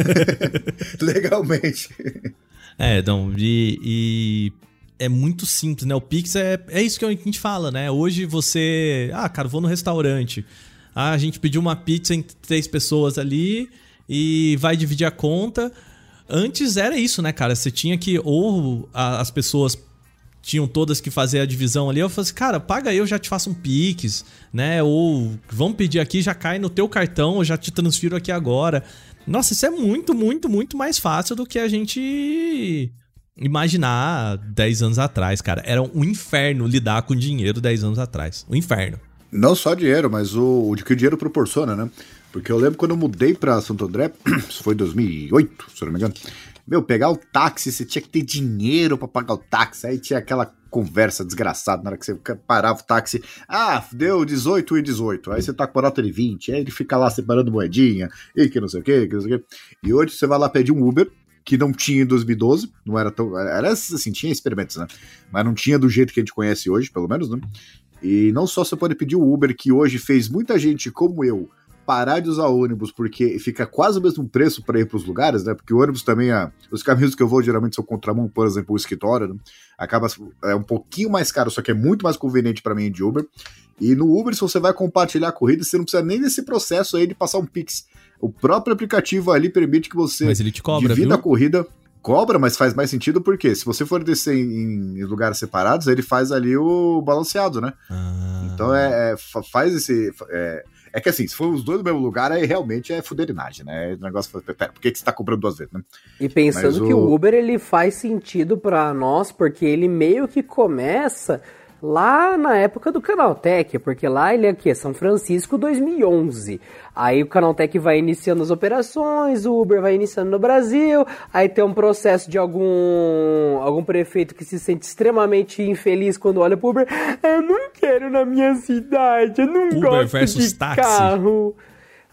[LAUGHS] [LAUGHS] Legalmente. É, então, e, e é muito simples, né? O Pix é, é isso que a gente fala, né? Hoje você. Ah, cara, vou no restaurante. Ah, a gente pediu uma pizza em três pessoas ali e vai dividir a conta. Antes era isso, né, cara? Você tinha que. Ou a- as pessoas tinham todas que fazer a divisão ali. Eu falei assim, cara, paga eu já te faço um Pix, né? Ou vamos pedir aqui, já cai no teu cartão, eu já te transfiro aqui agora. Nossa, isso é muito, muito, muito mais fácil do que a gente imaginar 10 anos atrás, cara. Era um inferno lidar com dinheiro 10 anos atrás. Um inferno. Não só dinheiro, mas o, o que o dinheiro proporciona, né? Porque eu lembro quando eu mudei pra Santo André, [CLEARS THROAT] isso foi em 2008, se eu não me engano. Meu, pegar o táxi, você tinha que ter dinheiro para pagar o táxi. Aí tinha aquela conversa desgraçada na hora que você parava o táxi. Ah, deu 18 e 18. Aí você tá com a nota de 20. Aí ele fica lá separando moedinha e que não sei o que, que não sei o que. E hoje você vai lá pedir um Uber, que não tinha em 2012. Não era tão. Era assim, tinha experimentos, né? Mas não tinha do jeito que a gente conhece hoje, pelo menos, né? E não só você pode pedir o Uber, que hoje fez muita gente como eu parar de usar ônibus porque fica quase o mesmo preço para ir para os lugares, né? Porque o ônibus também, é, os caminhos que eu vou geralmente são contramão, por exemplo, o escritório, né? acaba é um pouquinho mais caro, só que é muito mais conveniente para mim de Uber. E no Uber, se você vai compartilhar a corrida, você não precisa nem desse processo aí de passar um Pix. O próprio aplicativo ali permite que você Mas ele te cobra, divida viu? a corrida. Cobra, mas faz mais sentido porque se você for descer em, em lugares separados, ele faz ali o balanceado, né? Ah. Então é, é, faz esse. É, é que assim, se for os dois no mesmo lugar, aí realmente é fuderinagem, né? O negócio foi, pera, por que, que você tá comprando duas vezes, né? E pensando Mas que o- o Uber ele faz sentido pra nós, porque ele meio que começa lá na época do Canaltech, porque lá ele é o quê? São Francisco 2011. Aí o Canaltech vai iniciando as operações, o Uber vai iniciando no Brasil, aí tem um processo de algum algum prefeito que se sente extremamente infeliz quando olha pro Uber. Eu não quero na minha cidade, eu não Uber gosto versus de táxi. carro.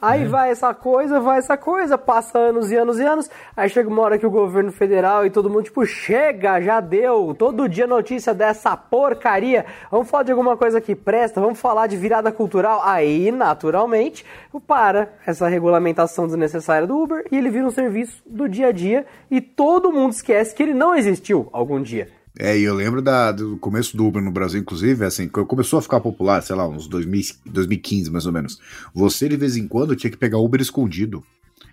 Aí vai essa coisa, vai essa coisa, passa anos e anos e anos, aí chega uma hora que o governo federal e todo mundo, tipo, chega, já deu, todo dia notícia dessa porcaria, vamos falar de alguma coisa que presta, vamos falar de virada cultural, aí, naturalmente, para essa regulamentação desnecessária do Uber e ele vira um serviço do dia a dia e todo mundo esquece que ele não existiu algum dia. É, e eu lembro da, do começo do Uber no Brasil, inclusive, assim, quando começou a ficar popular, sei lá, uns 2000, 2015 mais ou menos. Você, de vez em quando, tinha que pegar Uber escondido.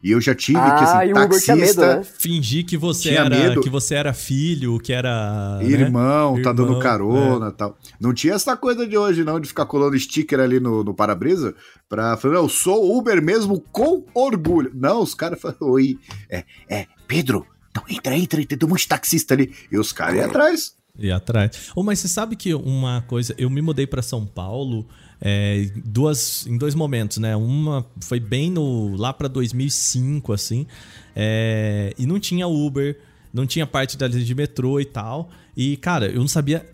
E eu já tive que, Ah, assim, e o Uber tinha medo, taxista, né? Fingir que você Tinha era medo. que você era filho, que era né? irmão, tá dando Irmão, é. carona e tal. Não tinha essa coisa de hoje, não, de ficar colando sticker ali no, no para-brisa pra falar, eu sou Uber mesmo com orgulho. Não, os caras falam, oi, é, é, Pedro, então entra, entra, tem um monte de taxista ali. E os caras iam atrás. E atrás. Oh, mas você sabe que uma coisa, eu me mudei pra São Paulo é, duas, em dois momentos, né? Uma foi bem no lá pra 2005, assim, é, e não tinha Uber, não tinha parte da linha de metrô e tal. E cara, eu não sabia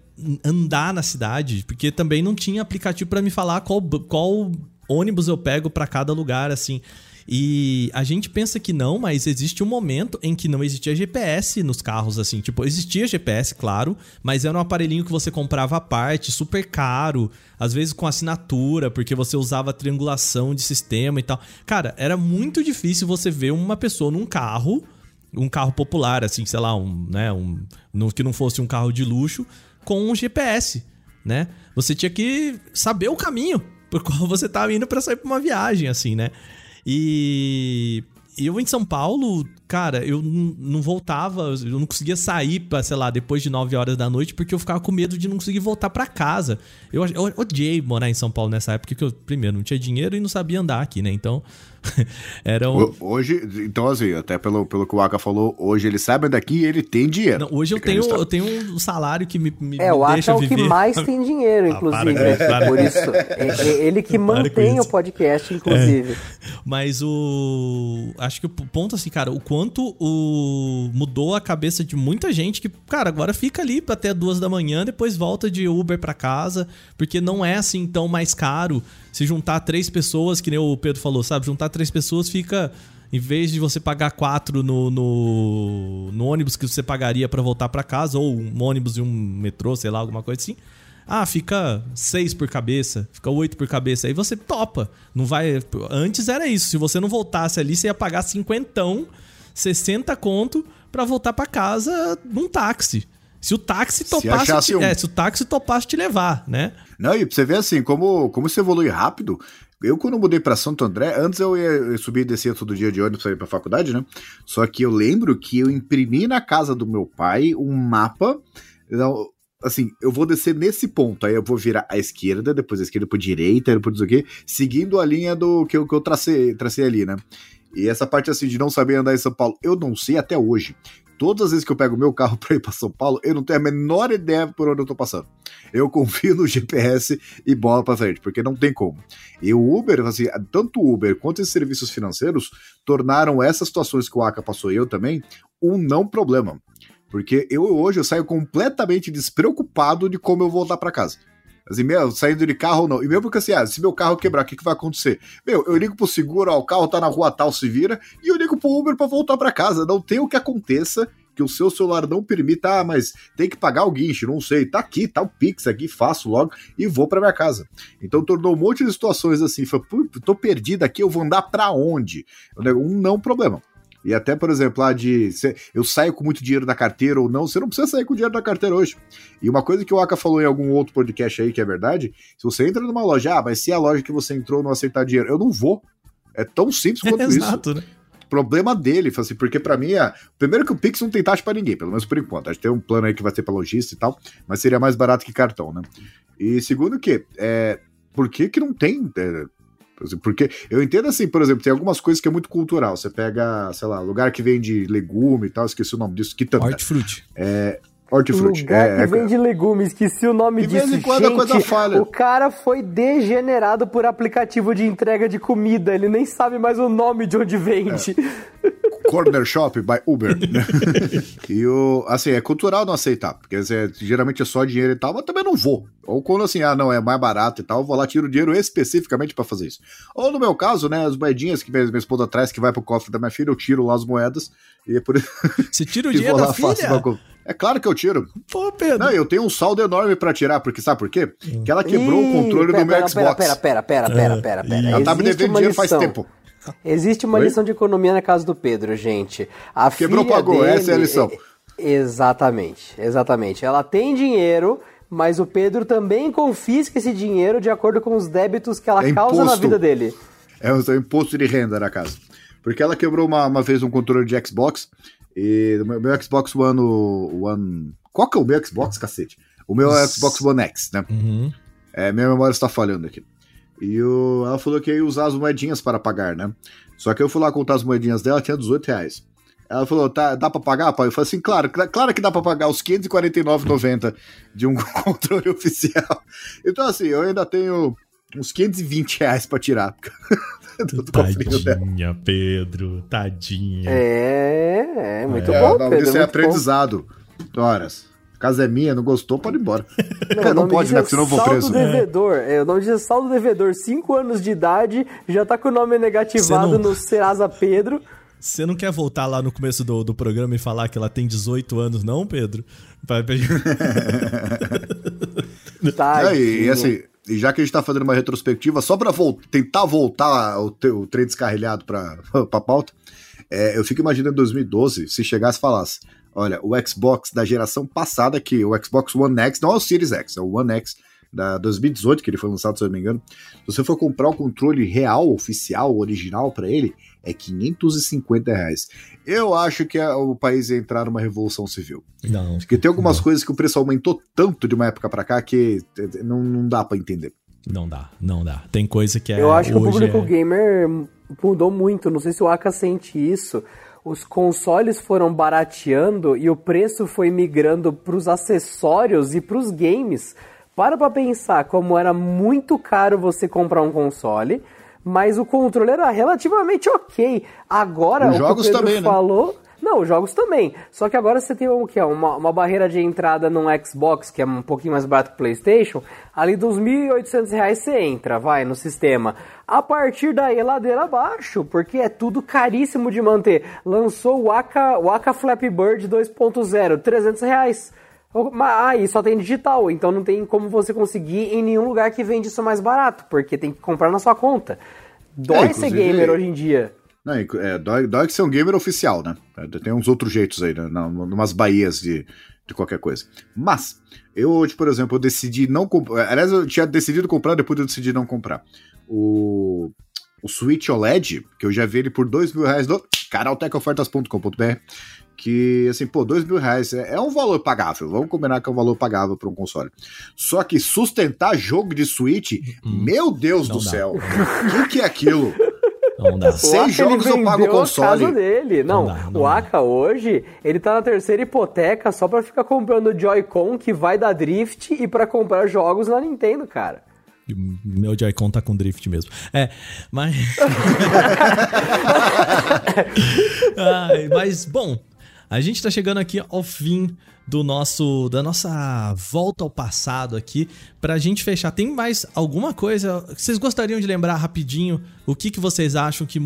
andar na cidade, porque também não tinha aplicativo pra me falar qual, qual ônibus eu pego pra cada lugar, assim. E a gente pensa que não, mas existe um momento em que não existia GPS nos carros, assim. Tipo, existia GPS, claro, mas era um aparelhinho que você comprava à parte, super caro, às vezes com assinatura, porque você usava triangulação de sistema e tal. Cara, era muito difícil você ver uma pessoa num carro, um carro popular, assim, sei lá, um, né, um, que não fosse um carro de luxo, com um GPS, né? Você tinha que saber o caminho por qual [LAUGHS] você tava indo pra sair pra uma viagem, assim, né? E eu em São Paulo, cara, eu não voltava, eu não conseguia sair, pra, sei lá, depois de 9 horas da noite, porque eu ficava com medo de não conseguir voltar pra casa. Eu, eu odiei morar em São Paulo nessa época, porque eu, primeiro, não tinha dinheiro e não sabia andar aqui, né? Então, [LAUGHS] era um... Ho- Hoje, então assim, até pelo, pelo que o Aka falou, hoje ele sabe daqui e ele tem dinheiro. Não, hoje eu tenho, registrado. eu tenho um salário que me, me É, o Aka deixa é o que mais tem dinheiro, [LAUGHS] Ah, inclusive. para, né? para. Por isso, [LAUGHS] é, é ele que Para mantém o podcast, inclusive. Mas o. Acho que o ponto, assim, cara, o quanto o. mudou a cabeça de muita gente que, cara, agora fica ali até duas da manhã, depois volta de Uber pra casa, porque não é assim tão mais caro se juntar três pessoas, que nem o Pedro falou, sabe? Juntar três pessoas fica. Em vez de você pagar quatro no, no, no ônibus que você pagaria pra voltar pra casa, ou um ônibus e um metrô, sei lá, alguma coisa assim. Ah, fica seis por cabeça, fica oito por cabeça. Aí você topa. Não vai. Antes era isso. Se você não voltasse ali, você ia pagar cinquentão, 60 conto pra voltar pra casa num táxi. Se o táxi topasse. achasse te- um. É, se o táxi topasse te levar, né? Não, e pra você ver assim, como, como isso evolui rápido. Eu, quando mudei pra Santo André, antes eu ia eu subir e descia todo dia de ônibus pra ir pra faculdade, né? Só que eu lembro que eu imprimi na casa do meu pai um mapa. Não, assim, eu vou descer nesse ponto, aí eu vou virar à esquerda, depois à esquerda pra direita, depois o quê, seguindo a linha do que eu, que eu tracei, tracei ali, né? E essa parte assim de não saber andar em São Paulo, eu não sei até hoje. Todas as vezes que eu pego meu carro [LAUGHS] para ir para São Paulo, eu não tenho a menor ideia por onde eu tô passando. Eu confio no [LAUGHS] GPS e bola para frente, porque não tem como. E o Uber, assim, tanto o Uber quanto esses serviços financeiros tornaram essas situações que o Aka passou e eu também um não problema. Porque eu hoje eu saio completamente despreocupado de como eu voltar para casa. Assim, meu, saindo de carro ou não. E mesmo porque assim, ah, se meu carro quebrar, o que, que vai acontecer? Meu, eu ligo pro seguro, ó, o carro tá na rua tal, se vira, e eu ligo pro Uber pra voltar para casa. Não tem o que aconteça que o seu celular não permita, ah, mas tem que pagar o guincho, não sei, tá aqui, tá o Pix aqui, faço logo e vou para minha casa. Então tornou um monte de situações assim, foi, tô perdido aqui, eu vou andar para onde? Um não problema. E até, por exemplo, lá de eu saio com muito dinheiro da carteira ou não, você não precisa sair com dinheiro da carteira hoje. E uma coisa que o Aka falou em algum outro podcast aí, que é verdade, se você entra numa loja, ah, mas se a loja que você entrou não aceitar dinheiro, eu não vou. É tão simples [LAUGHS] quanto é, isso. Exato, né? Problema dele, assim, porque para mim é. Primeiro que o Pix não tem taxa para ninguém, pelo menos por enquanto. Acho que tem um plano aí que vai ter pra lojista e tal, mas seria mais barato que cartão, né? E segundo que, é, por que que não tem é, porque eu entendo assim, por exemplo, tem algumas coisas que é muito cultural. Você pega, sei lá, lugar que vende legume e tal, esqueci o nome disso. Quitanda. Hortifruti. É, Hortifruti. Lugar é, que é, vende legumes, esqueci o nome de disso. Vez em quando Gente, a coisa falha. O cara foi degenerado por aplicativo de entrega de comida. Ele nem sabe mais o nome de onde vende. É. Corner Shop by Uber. [LAUGHS] e o, assim, é cultural não aceitar, porque assim, geralmente é só dinheiro e tal, mas também não vou. Ou quando assim, ah, não, é mais barato e tal, eu vou lá, tiro dinheiro especificamente para fazer isso. Ou no meu caso, né, as moedinhas que minha, minha esposa traz, que vai pro cofre da minha filha, eu tiro lá as moedas e é por isso. Você tira o [LAUGHS] dinheiro da filha? É claro que eu tiro. Pô, Pedro. Não, eu tenho um saldo enorme para tirar, porque sabe por quê? Que ela quebrou Ih, o controle pera, do meu pera, Xbox. Pera, pera, pera, pera, pera, pera. Ela tá me devendo dinheiro faz tempo. Existe uma Oi? lição de economia na casa do Pedro, gente. A Quebrou, pagou, dele, essa é a lição. É, exatamente, exatamente. Ela tem dinheiro, mas o Pedro também confisca esse dinheiro de acordo com os débitos que ela é causa na vida dele. É o imposto de renda na casa. Porque ela quebrou uma, uma vez um controle de Xbox, e o meu, meu Xbox One, One. Qual que é o meu Xbox, cacete? O meu Xbox One X, né? Uhum. É, minha memória está falhando aqui. E o, ela falou que ia usar as moedinhas para pagar, né? Só que eu fui lá contar as moedinhas dela, tinha 18 reais. Ela falou, tá, dá pra pagar, pai? Eu falei assim, claro, claro que dá pra pagar os 549,90 de um [LAUGHS] controle oficial. Então, assim, eu ainda tenho uns 520 reais pra tirar. [LAUGHS] tadinha, Pedro, tadinha. É, é muito é, bom, Pedro. Isso é aprendizado. Bom. Horas casa é minha, não gostou, pode ir embora. Não, [LAUGHS] não pode, né? Porque senão eu vou preso. Devedor. É. O nome diz saldo devedor. 5 anos de idade, já tá com o nome negativado não... no Serasa Pedro. Você não quer voltar lá no começo do, do programa e falar que ela tem 18 anos, não, Pedro? [LAUGHS] tá, é, e, e, assim, e já que a gente tá fazendo uma retrospectiva, só pra vo tentar voltar o, o trem descarrilhado pra, [LAUGHS] pra pauta, é, eu fico imaginando em 2012, se chegasse e falasse, Olha, o Xbox da geração passada, que o Xbox One X, não é o Series X, é o One X da 2018, que ele foi lançado, se eu não me engano. Se você for comprar o controle real, oficial, original para ele, é 550 reais. Eu acho que é o país ia entrar numa revolução civil. Não. Porque tem algumas não. coisas que o preço aumentou tanto de uma época para cá que não, não dá para entender. Não dá, não dá. Tem coisa que é. Eu acho que o público é... gamer mudou muito. Não sei se o Aka sente isso os consoles foram barateando e o preço foi migrando para os acessórios e para os games. Para para pensar como era muito caro você comprar um console, mas o controle era relativamente ok. Agora, os o jogos que o Pedro também, né? falou, né? Não, os jogos também. Só que agora você tem o que é uma, uma barreira de entrada num Xbox que é um pouquinho mais barato que o PlayStation. Ali dos 1.800 reais você entra, vai no sistema. A partir daí, ladeira abaixo, porque é tudo caríssimo de manter. Lançou o Aka, o Aka Flappy Bird 2.0, 300 reais. Ah, e só tem digital, então não tem como você conseguir em nenhum lugar que vende isso mais barato, porque tem que comprar na sua conta. Dói é, ser gamer hoje em dia. Não, é, dói, dói que ser um gamer oficial, né? Tem uns outros jeitos aí, né? Numas baías de, de qualquer coisa. Mas, eu hoje, por exemplo, eu decidi não comprar. Aliás, eu tinha decidido comprar, depois eu decidi não comprar. O, o Switch OLED, que eu já vi ele por dois mil reais no canaltecofertas.com.br, que, assim, pô, dois mil reais é, é, um valor pagável. Vamos combinar que é um valor pagável para um console. Só que sustentar jogo de Switch, hum, meu Deus do dá. céu, o que, que é aquilo? Não dá. [LAUGHS] Seis jogos eu pago o console. Casa dele. Não, não, dá, não o Aka hoje, ele tá na terceira hipoteca só pra ficar comprando o Joy-Con que vai dar drift e para comprar jogos na Nintendo, cara. Meu Joy-Con tá com drift mesmo. É, mas. [LAUGHS] [LAUGHS] Ai, mas, bom, a gente está chegando aqui ao fim do nosso da nossa volta ao passado aqui para a gente fechar. Tem mais alguma coisa que vocês gostariam de lembrar rapidinho? O que, que vocês acham que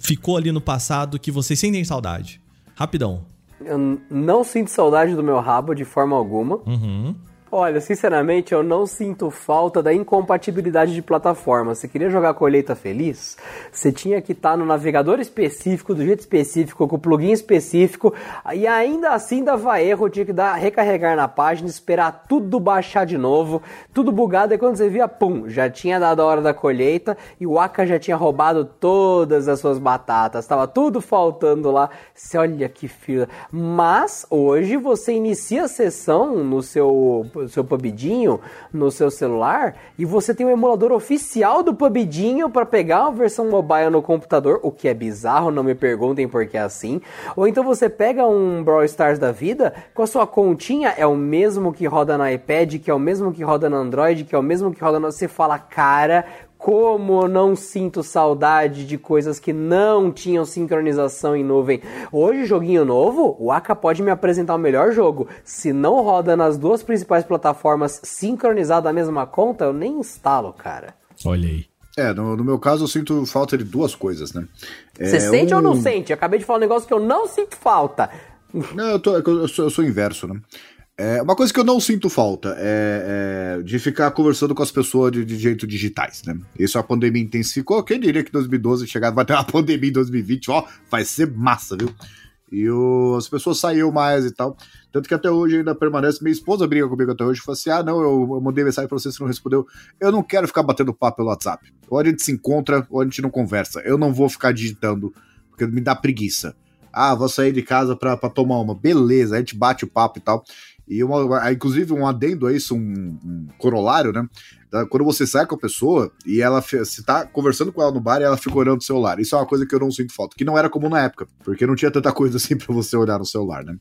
ficou ali no passado que vocês sentem saudade? Rapidão. Eu não sinto saudade do meu rabo de forma alguma. Uhum. Olha, sinceramente, eu não sinto falta da incompatibilidade de plataforma. Você queria jogar Colheita Feliz? Você tinha que estar tá no navegador específico, do jeito específico, com o plugin específico, e ainda assim dava erro, tinha que dar recarregar na página, esperar tudo baixar de novo, tudo bugado, e quando você via, pum, já tinha dado a hora da colheita e o Aka já tinha roubado todas as suas batatas, estava tudo faltando lá. Você olha que fila. Mas hoje você inicia a sessão no seu seu PUBGinho no seu celular e você tem um emulador oficial do PUBGinho para pegar a versão mobile no computador, o que é bizarro, não me perguntem por que é assim. Ou então você pega um Brawl Stars da vida com a sua continha, é o mesmo que roda no iPad, que é o mesmo que roda no Android, que é o mesmo que roda no. Você fala, cara, como não sinto saudade de coisas que não tinham sincronização em nuvem. Hoje, joguinho novo, o Aka pode me apresentar o melhor jogo. Se não roda nas duas principais plataformas sincronizado da mesma conta, eu nem instalo, cara. Olha aí. É, no, no, meu caso eu sinto falta de duas coisas, né? Você é, sente um... ou não sente? Eu acabei de falar um negócio que eu não sinto falta. Não, eu, tô, eu, sou, eu sou inverso, né? É, uma coisa que eu não sinto falta é, é de ficar conversando com as pessoas de, de, jeito digitais, né? Isso a pandemia intensificou. Quem diria que 2012 chegar, vai ter uma pandemia em 2020, ó, vai ser massa, viu? E o, as pessoas saíram mais e tal. Tanto que até hoje ainda permanece. Minha esposa briga comigo até hoje. Fala assim: ah, não, eu, eu mandei mensagem pra você, você não respondeu. Eu não quero ficar batendo papo pelo WhatsApp. Ou a gente se encontra, ou a gente não conversa. Eu não vou ficar digitando, porque me dá preguiça. Ah, vou sair de casa pra, pra tomar uma. Beleza, a gente bate o papo e tal. E uma, inclusive um adendo a isso, um, um corolário, né? Quando você sai com a pessoa e ela se tá conversando com ela no bar e ela fica olhando o celular. Isso é uma coisa que eu não sinto falta, que não era comum na época, porque não tinha tanta coisa assim [LAUGHS] para você olhar no celular, né?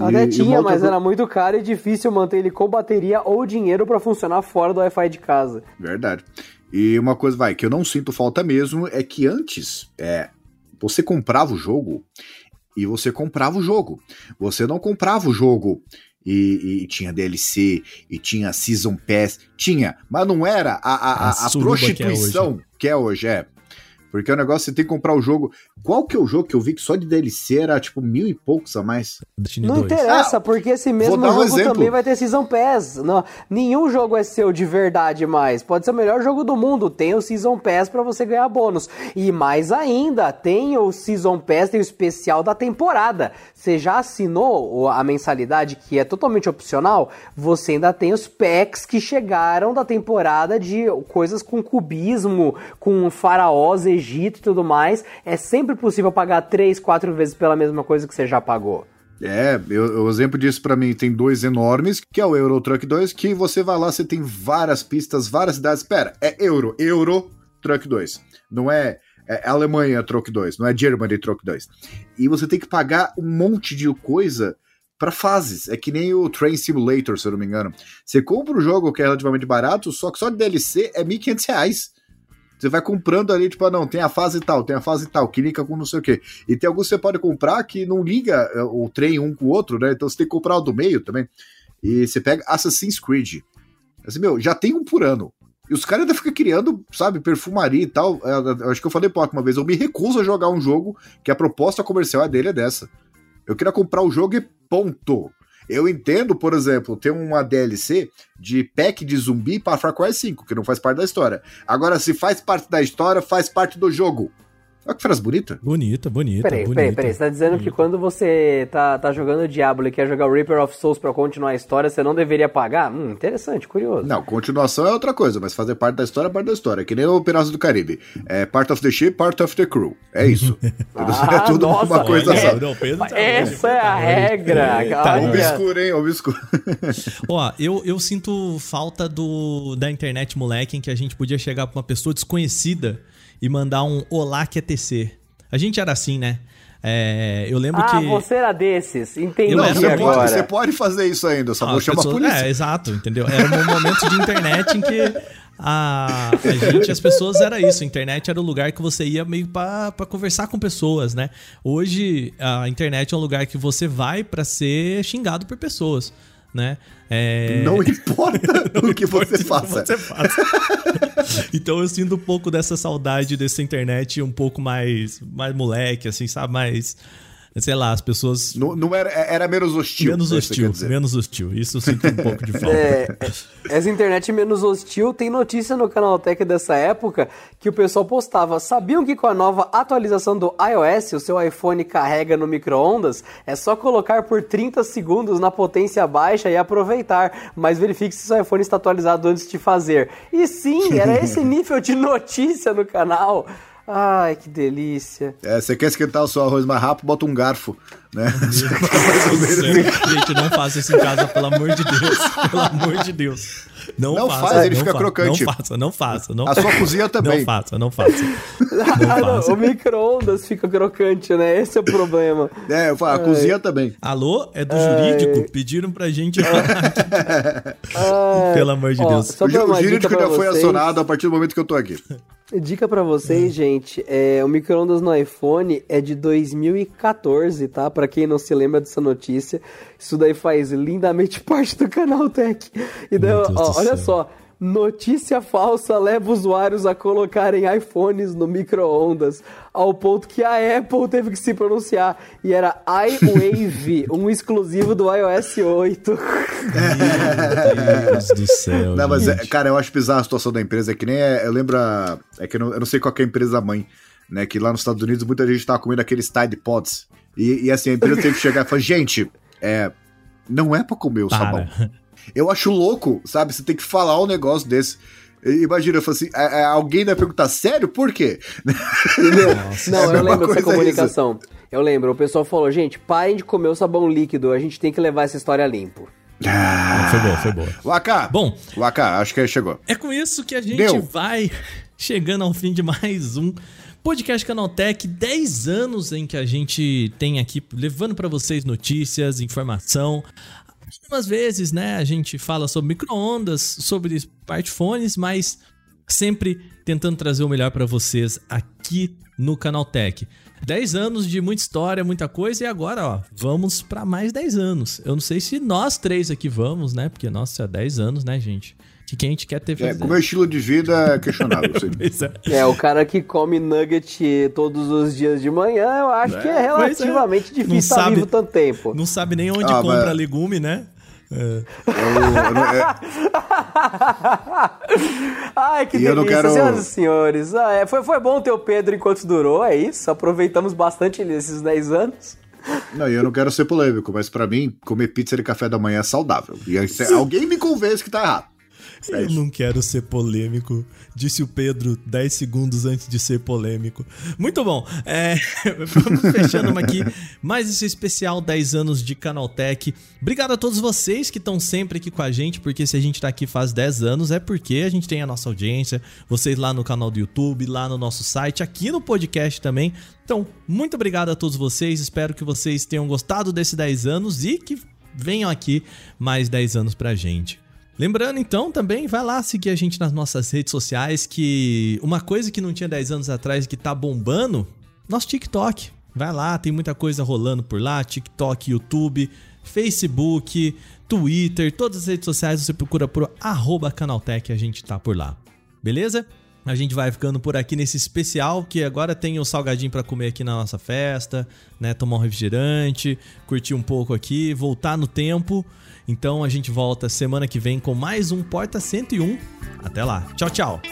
Até tinha, mas era muito caro e difícil manter ele com bateria ou dinheiro para funcionar fora do Wi-Fi de casa. Verdade. E uma coisa, vai, que eu não sinto falta mesmo é que antes, é, você comprava o jogo e você comprava o jogo. Você não comprava o jogo e, e, tinha DLC, e tinha Season Pass, tinha, mas não era a, a, a, a prostituição que é hoje, que é, hoje, é. Porque o negócio, você tem que comprar o jogo. Qual que é o jogo que eu vi que só de DLC era tipo mil e poucos a mais? Destiny não 2. interessa, ah, porque esse mesmo um jogo exemplo. também vai ter Season Pass. Não, nenhum jogo é seu de verdade mais. Pode ser o melhor jogo do mundo. Tem o Season Pass para você ganhar bônus. E mais ainda, tem o Season Pass, tem o especial da temporada. Você já assinou a mensalidade, que é totalmente opcional? Você ainda tem os packs que chegaram da temporada de coisas com cubismo, com faraós, Egito e tudo mais, é sempre possível pagar três, quatro vezes pela mesma coisa que você já pagou. É, o exemplo disso para mim tem dois enormes, que é o Euro Truck 2, que você vai lá, você tem várias pistas, várias cidades. Espera, é Euro, Euro Truck 2. Não é, é Alemanha Truck 2, não é Germany Truck 2. E você tem que pagar um monte de coisa para fases. É que nem o Train Simulator, se eu não me engano. Você compra um jogo que é relativamente barato, só que só de DLC é R$ 1.500. Você vai comprando ali, tipo, ah, não, tem a fase tal, tem a fase tal, que liga com não sei o quê. E tem alguns que você pode comprar que não liga é, o trem um com o outro, né? Então você tem que comprar o do meio também. E você pega Assassin's Creed. Assim, meu, já tem um por ano. E os caras ainda ficam criando, sabe, perfumaria e tal. É, eu, acho que eu falei pouco uma vez, eu me recuso a jogar um jogo que a proposta comercial é dele é dessa. Eu queria comprar o jogo e ponto. Eu entendo, por exemplo, ter uma DLC de pack de zumbi para Far Cry 5, que não faz parte da história. Agora, se faz parte da história, faz parte do jogo. Olha que frase bonita. Bonita, bonita. Peraí, bonita. peraí, peraí. Você tá dizendo que quando você tá, tá jogando Diablo e quer jogar o Reaper of Souls pra continuar a história, você não deveria pagar? Hum, interessante, curioso. Não, continuação é outra coisa, mas fazer parte da história é parte da história. Que nem o Piratas do Caribe. É part of the ship, part of the crew. É isso. [LAUGHS] Ah, é tudo nossa, uma coisa olha, só. Não, Pedro tá Essa é a regra. Tá olha. Obscuro, hein? Obscuro. [LAUGHS] Ó, eu, eu sinto falta do da internet moleque em que a gente podia chegar pra uma pessoa desconhecida e mandar um Olá que é TC. A gente era assim, né? É, eu lembro Ah, que. você era desses. Entendi Não, você agora. pode, você pode fazer isso ainda, só Ah, vou chamar a polícia. É, exato, entendeu? Era um momento de internet em que a, a gente, as pessoas, era isso. A internet era o lugar que você ia meio pra conversar com pessoas, né? Hoje, a internet é um lugar que você vai pra ser xingado por pessoas, né? É... Não importa [LAUGHS] o que você faça. você faça. [LAUGHS] então eu sinto um pouco dessa saudade dessa internet um pouco mais, mais moleque, assim, sabe? Mais. Sei lá, as pessoas. Não, não era, era menos hostil. menos é hostil, menos hostil. Isso eu sinto um pouco de [LAUGHS] falta. É, essa internet menos hostil tem notícia no Canaltech dessa época que o pessoal postava. Sabiam que com a nova atualização do iOS, o seu iPhone carrega no micro-ondas? É só colocar por 30 segundos na potência baixa e aproveitar. Mas verifique se seu iPhone está atualizado antes de fazer. E sim, era esse [LAUGHS] nível de notícia no canal. Ai, que delícia. É, você quer esquentar o seu arroz mais rápido, bota um garfo, né? [LAUGHS] [LAUGHS] Gente, não faça isso em casa, pelo amor de Deus. [LAUGHS] Pelo amor de Deus. Não, Não faça, faz, ele não fica fa- crocante. Não faça, não faça. Não A sua cozinha também. Não faça, não faça. Ah, não, faça. o micro-ondas fica crocante, né? Esse é o problema. É, eu falo, a cozinha também. Alô? É do jurídico? Pediram pra gente falar. Pelo amor de Ó, Deus. O, o jurídico já foi acionado a partir do momento que eu tô aqui. Dica pra vocês, gente, é, o micro-ondas no iPhone é de 2014, tá? Pra quem não se lembra dessa notícia, isso daí faz lindamente [LAUGHS] parte do canal Tech. E daí, ó, olha céu. só, notícia falsa leva usuários a colocarem iPhones no micro-ondas, ao ponto que a Apple teve que se pronunciar, e era iWave, [LAUGHS] um exclusivo do iOS 8. Meu Deus do céu. Não, mas, é, cara, eu acho bizarra a situação da empresa. É que nem. é- eu lembro. a- É que eu não, eu não sei qual que é a empresa mãe, né? Que lá nos Estados Unidos muita gente tava comendo aqueles Tide Pods. E, e assim, a empresa teve que chegar e falar: gente, é. Não é pra comer o Para. sabão. Eu acho louco, sabe? Você tem que falar um negócio desse. Imagina, eu falo assim, é- é, alguém vai perguntar, sério? Por quê? Entendeu? [LAUGHS] Não, É a eu lembro dessa comunicação. Eu lembro, o pessoal falou, gente, parem de comer o sabão líquido, a gente tem que levar essa história limpo. Foi boa, foi boa. Waka! Bom, Waka, acho que chegou. É com isso que a gente Deu. vai chegando ao fim de mais um podcast Canaltech. 10 anos em que a gente tem aqui levando pra vocês notícias, informação. Algumas vezes, né, a gente fala sobre micro-ondas, sobre smartphones, mas sempre tentando trazer o melhor pra vocês aqui no Canaltech. 10 anos de muita história, muita coisa, e agora, ó, vamos pra mais 10 anos. Eu não sei se nós três aqui vamos, né? Porque, nossa, 10 anos, né, gente? Que quem a gente quer ter É, com o meu estilo de vida é questionável. [LAUGHS] é. É, o cara que come nugget todos os dias de manhã, eu acho que é relativamente Não difícil estar vivo tanto tempo. Não sabe nem onde Ah, compra mas- legume, né? É. Eu- eu não- é- Ai, que E delícia, quero- senhoras e senhores. Ah, é, foi, foi bom ter o Pedro enquanto durou, é isso. Aproveitamos bastante nesses 10 anos. Não, e eu não quero ser polêmico, mas pra mim, comer pizza de café da manhã é saudável. E aí, alguém me convence que tá errado. Eu não quero ser polêmico, disse o Pedro 10 segundos antes de ser polêmico. Muito bom. É, [LAUGHS] vamos fechando aqui mais esse especial 10 anos de Canaltech. Obrigado a todos vocês que estão sempre aqui com a gente, porque se a gente tá aqui faz 10 anos é porque a gente tem a nossa audiência, vocês lá no canal do YouTube, lá no nosso site, aqui no podcast também. Então, muito obrigado a todos vocês. Espero que vocês tenham gostado desses 10 anos e que venham aqui mais 10 anos pra gente. Lembrando então também, vai lá seguir a gente nas nossas redes sociais, que uma coisa que não tinha 10 anos atrás que tá bombando, nosso TikTok. Vai lá, tem muita coisa rolando por lá, TikTok, YouTube, Facebook, Twitter, todas as redes sociais você procura por arroba Canaltech, a gente tá por lá. Beleza? A gente vai ficando por aqui nesse especial, que agora tem o salgadinho pra comer aqui na nossa festa, né? Tomar um refrigerante, curtir um pouco aqui, voltar no tempo. Então a gente volta semana que vem com mais um Porta 101. Até lá. Tchau, tchau.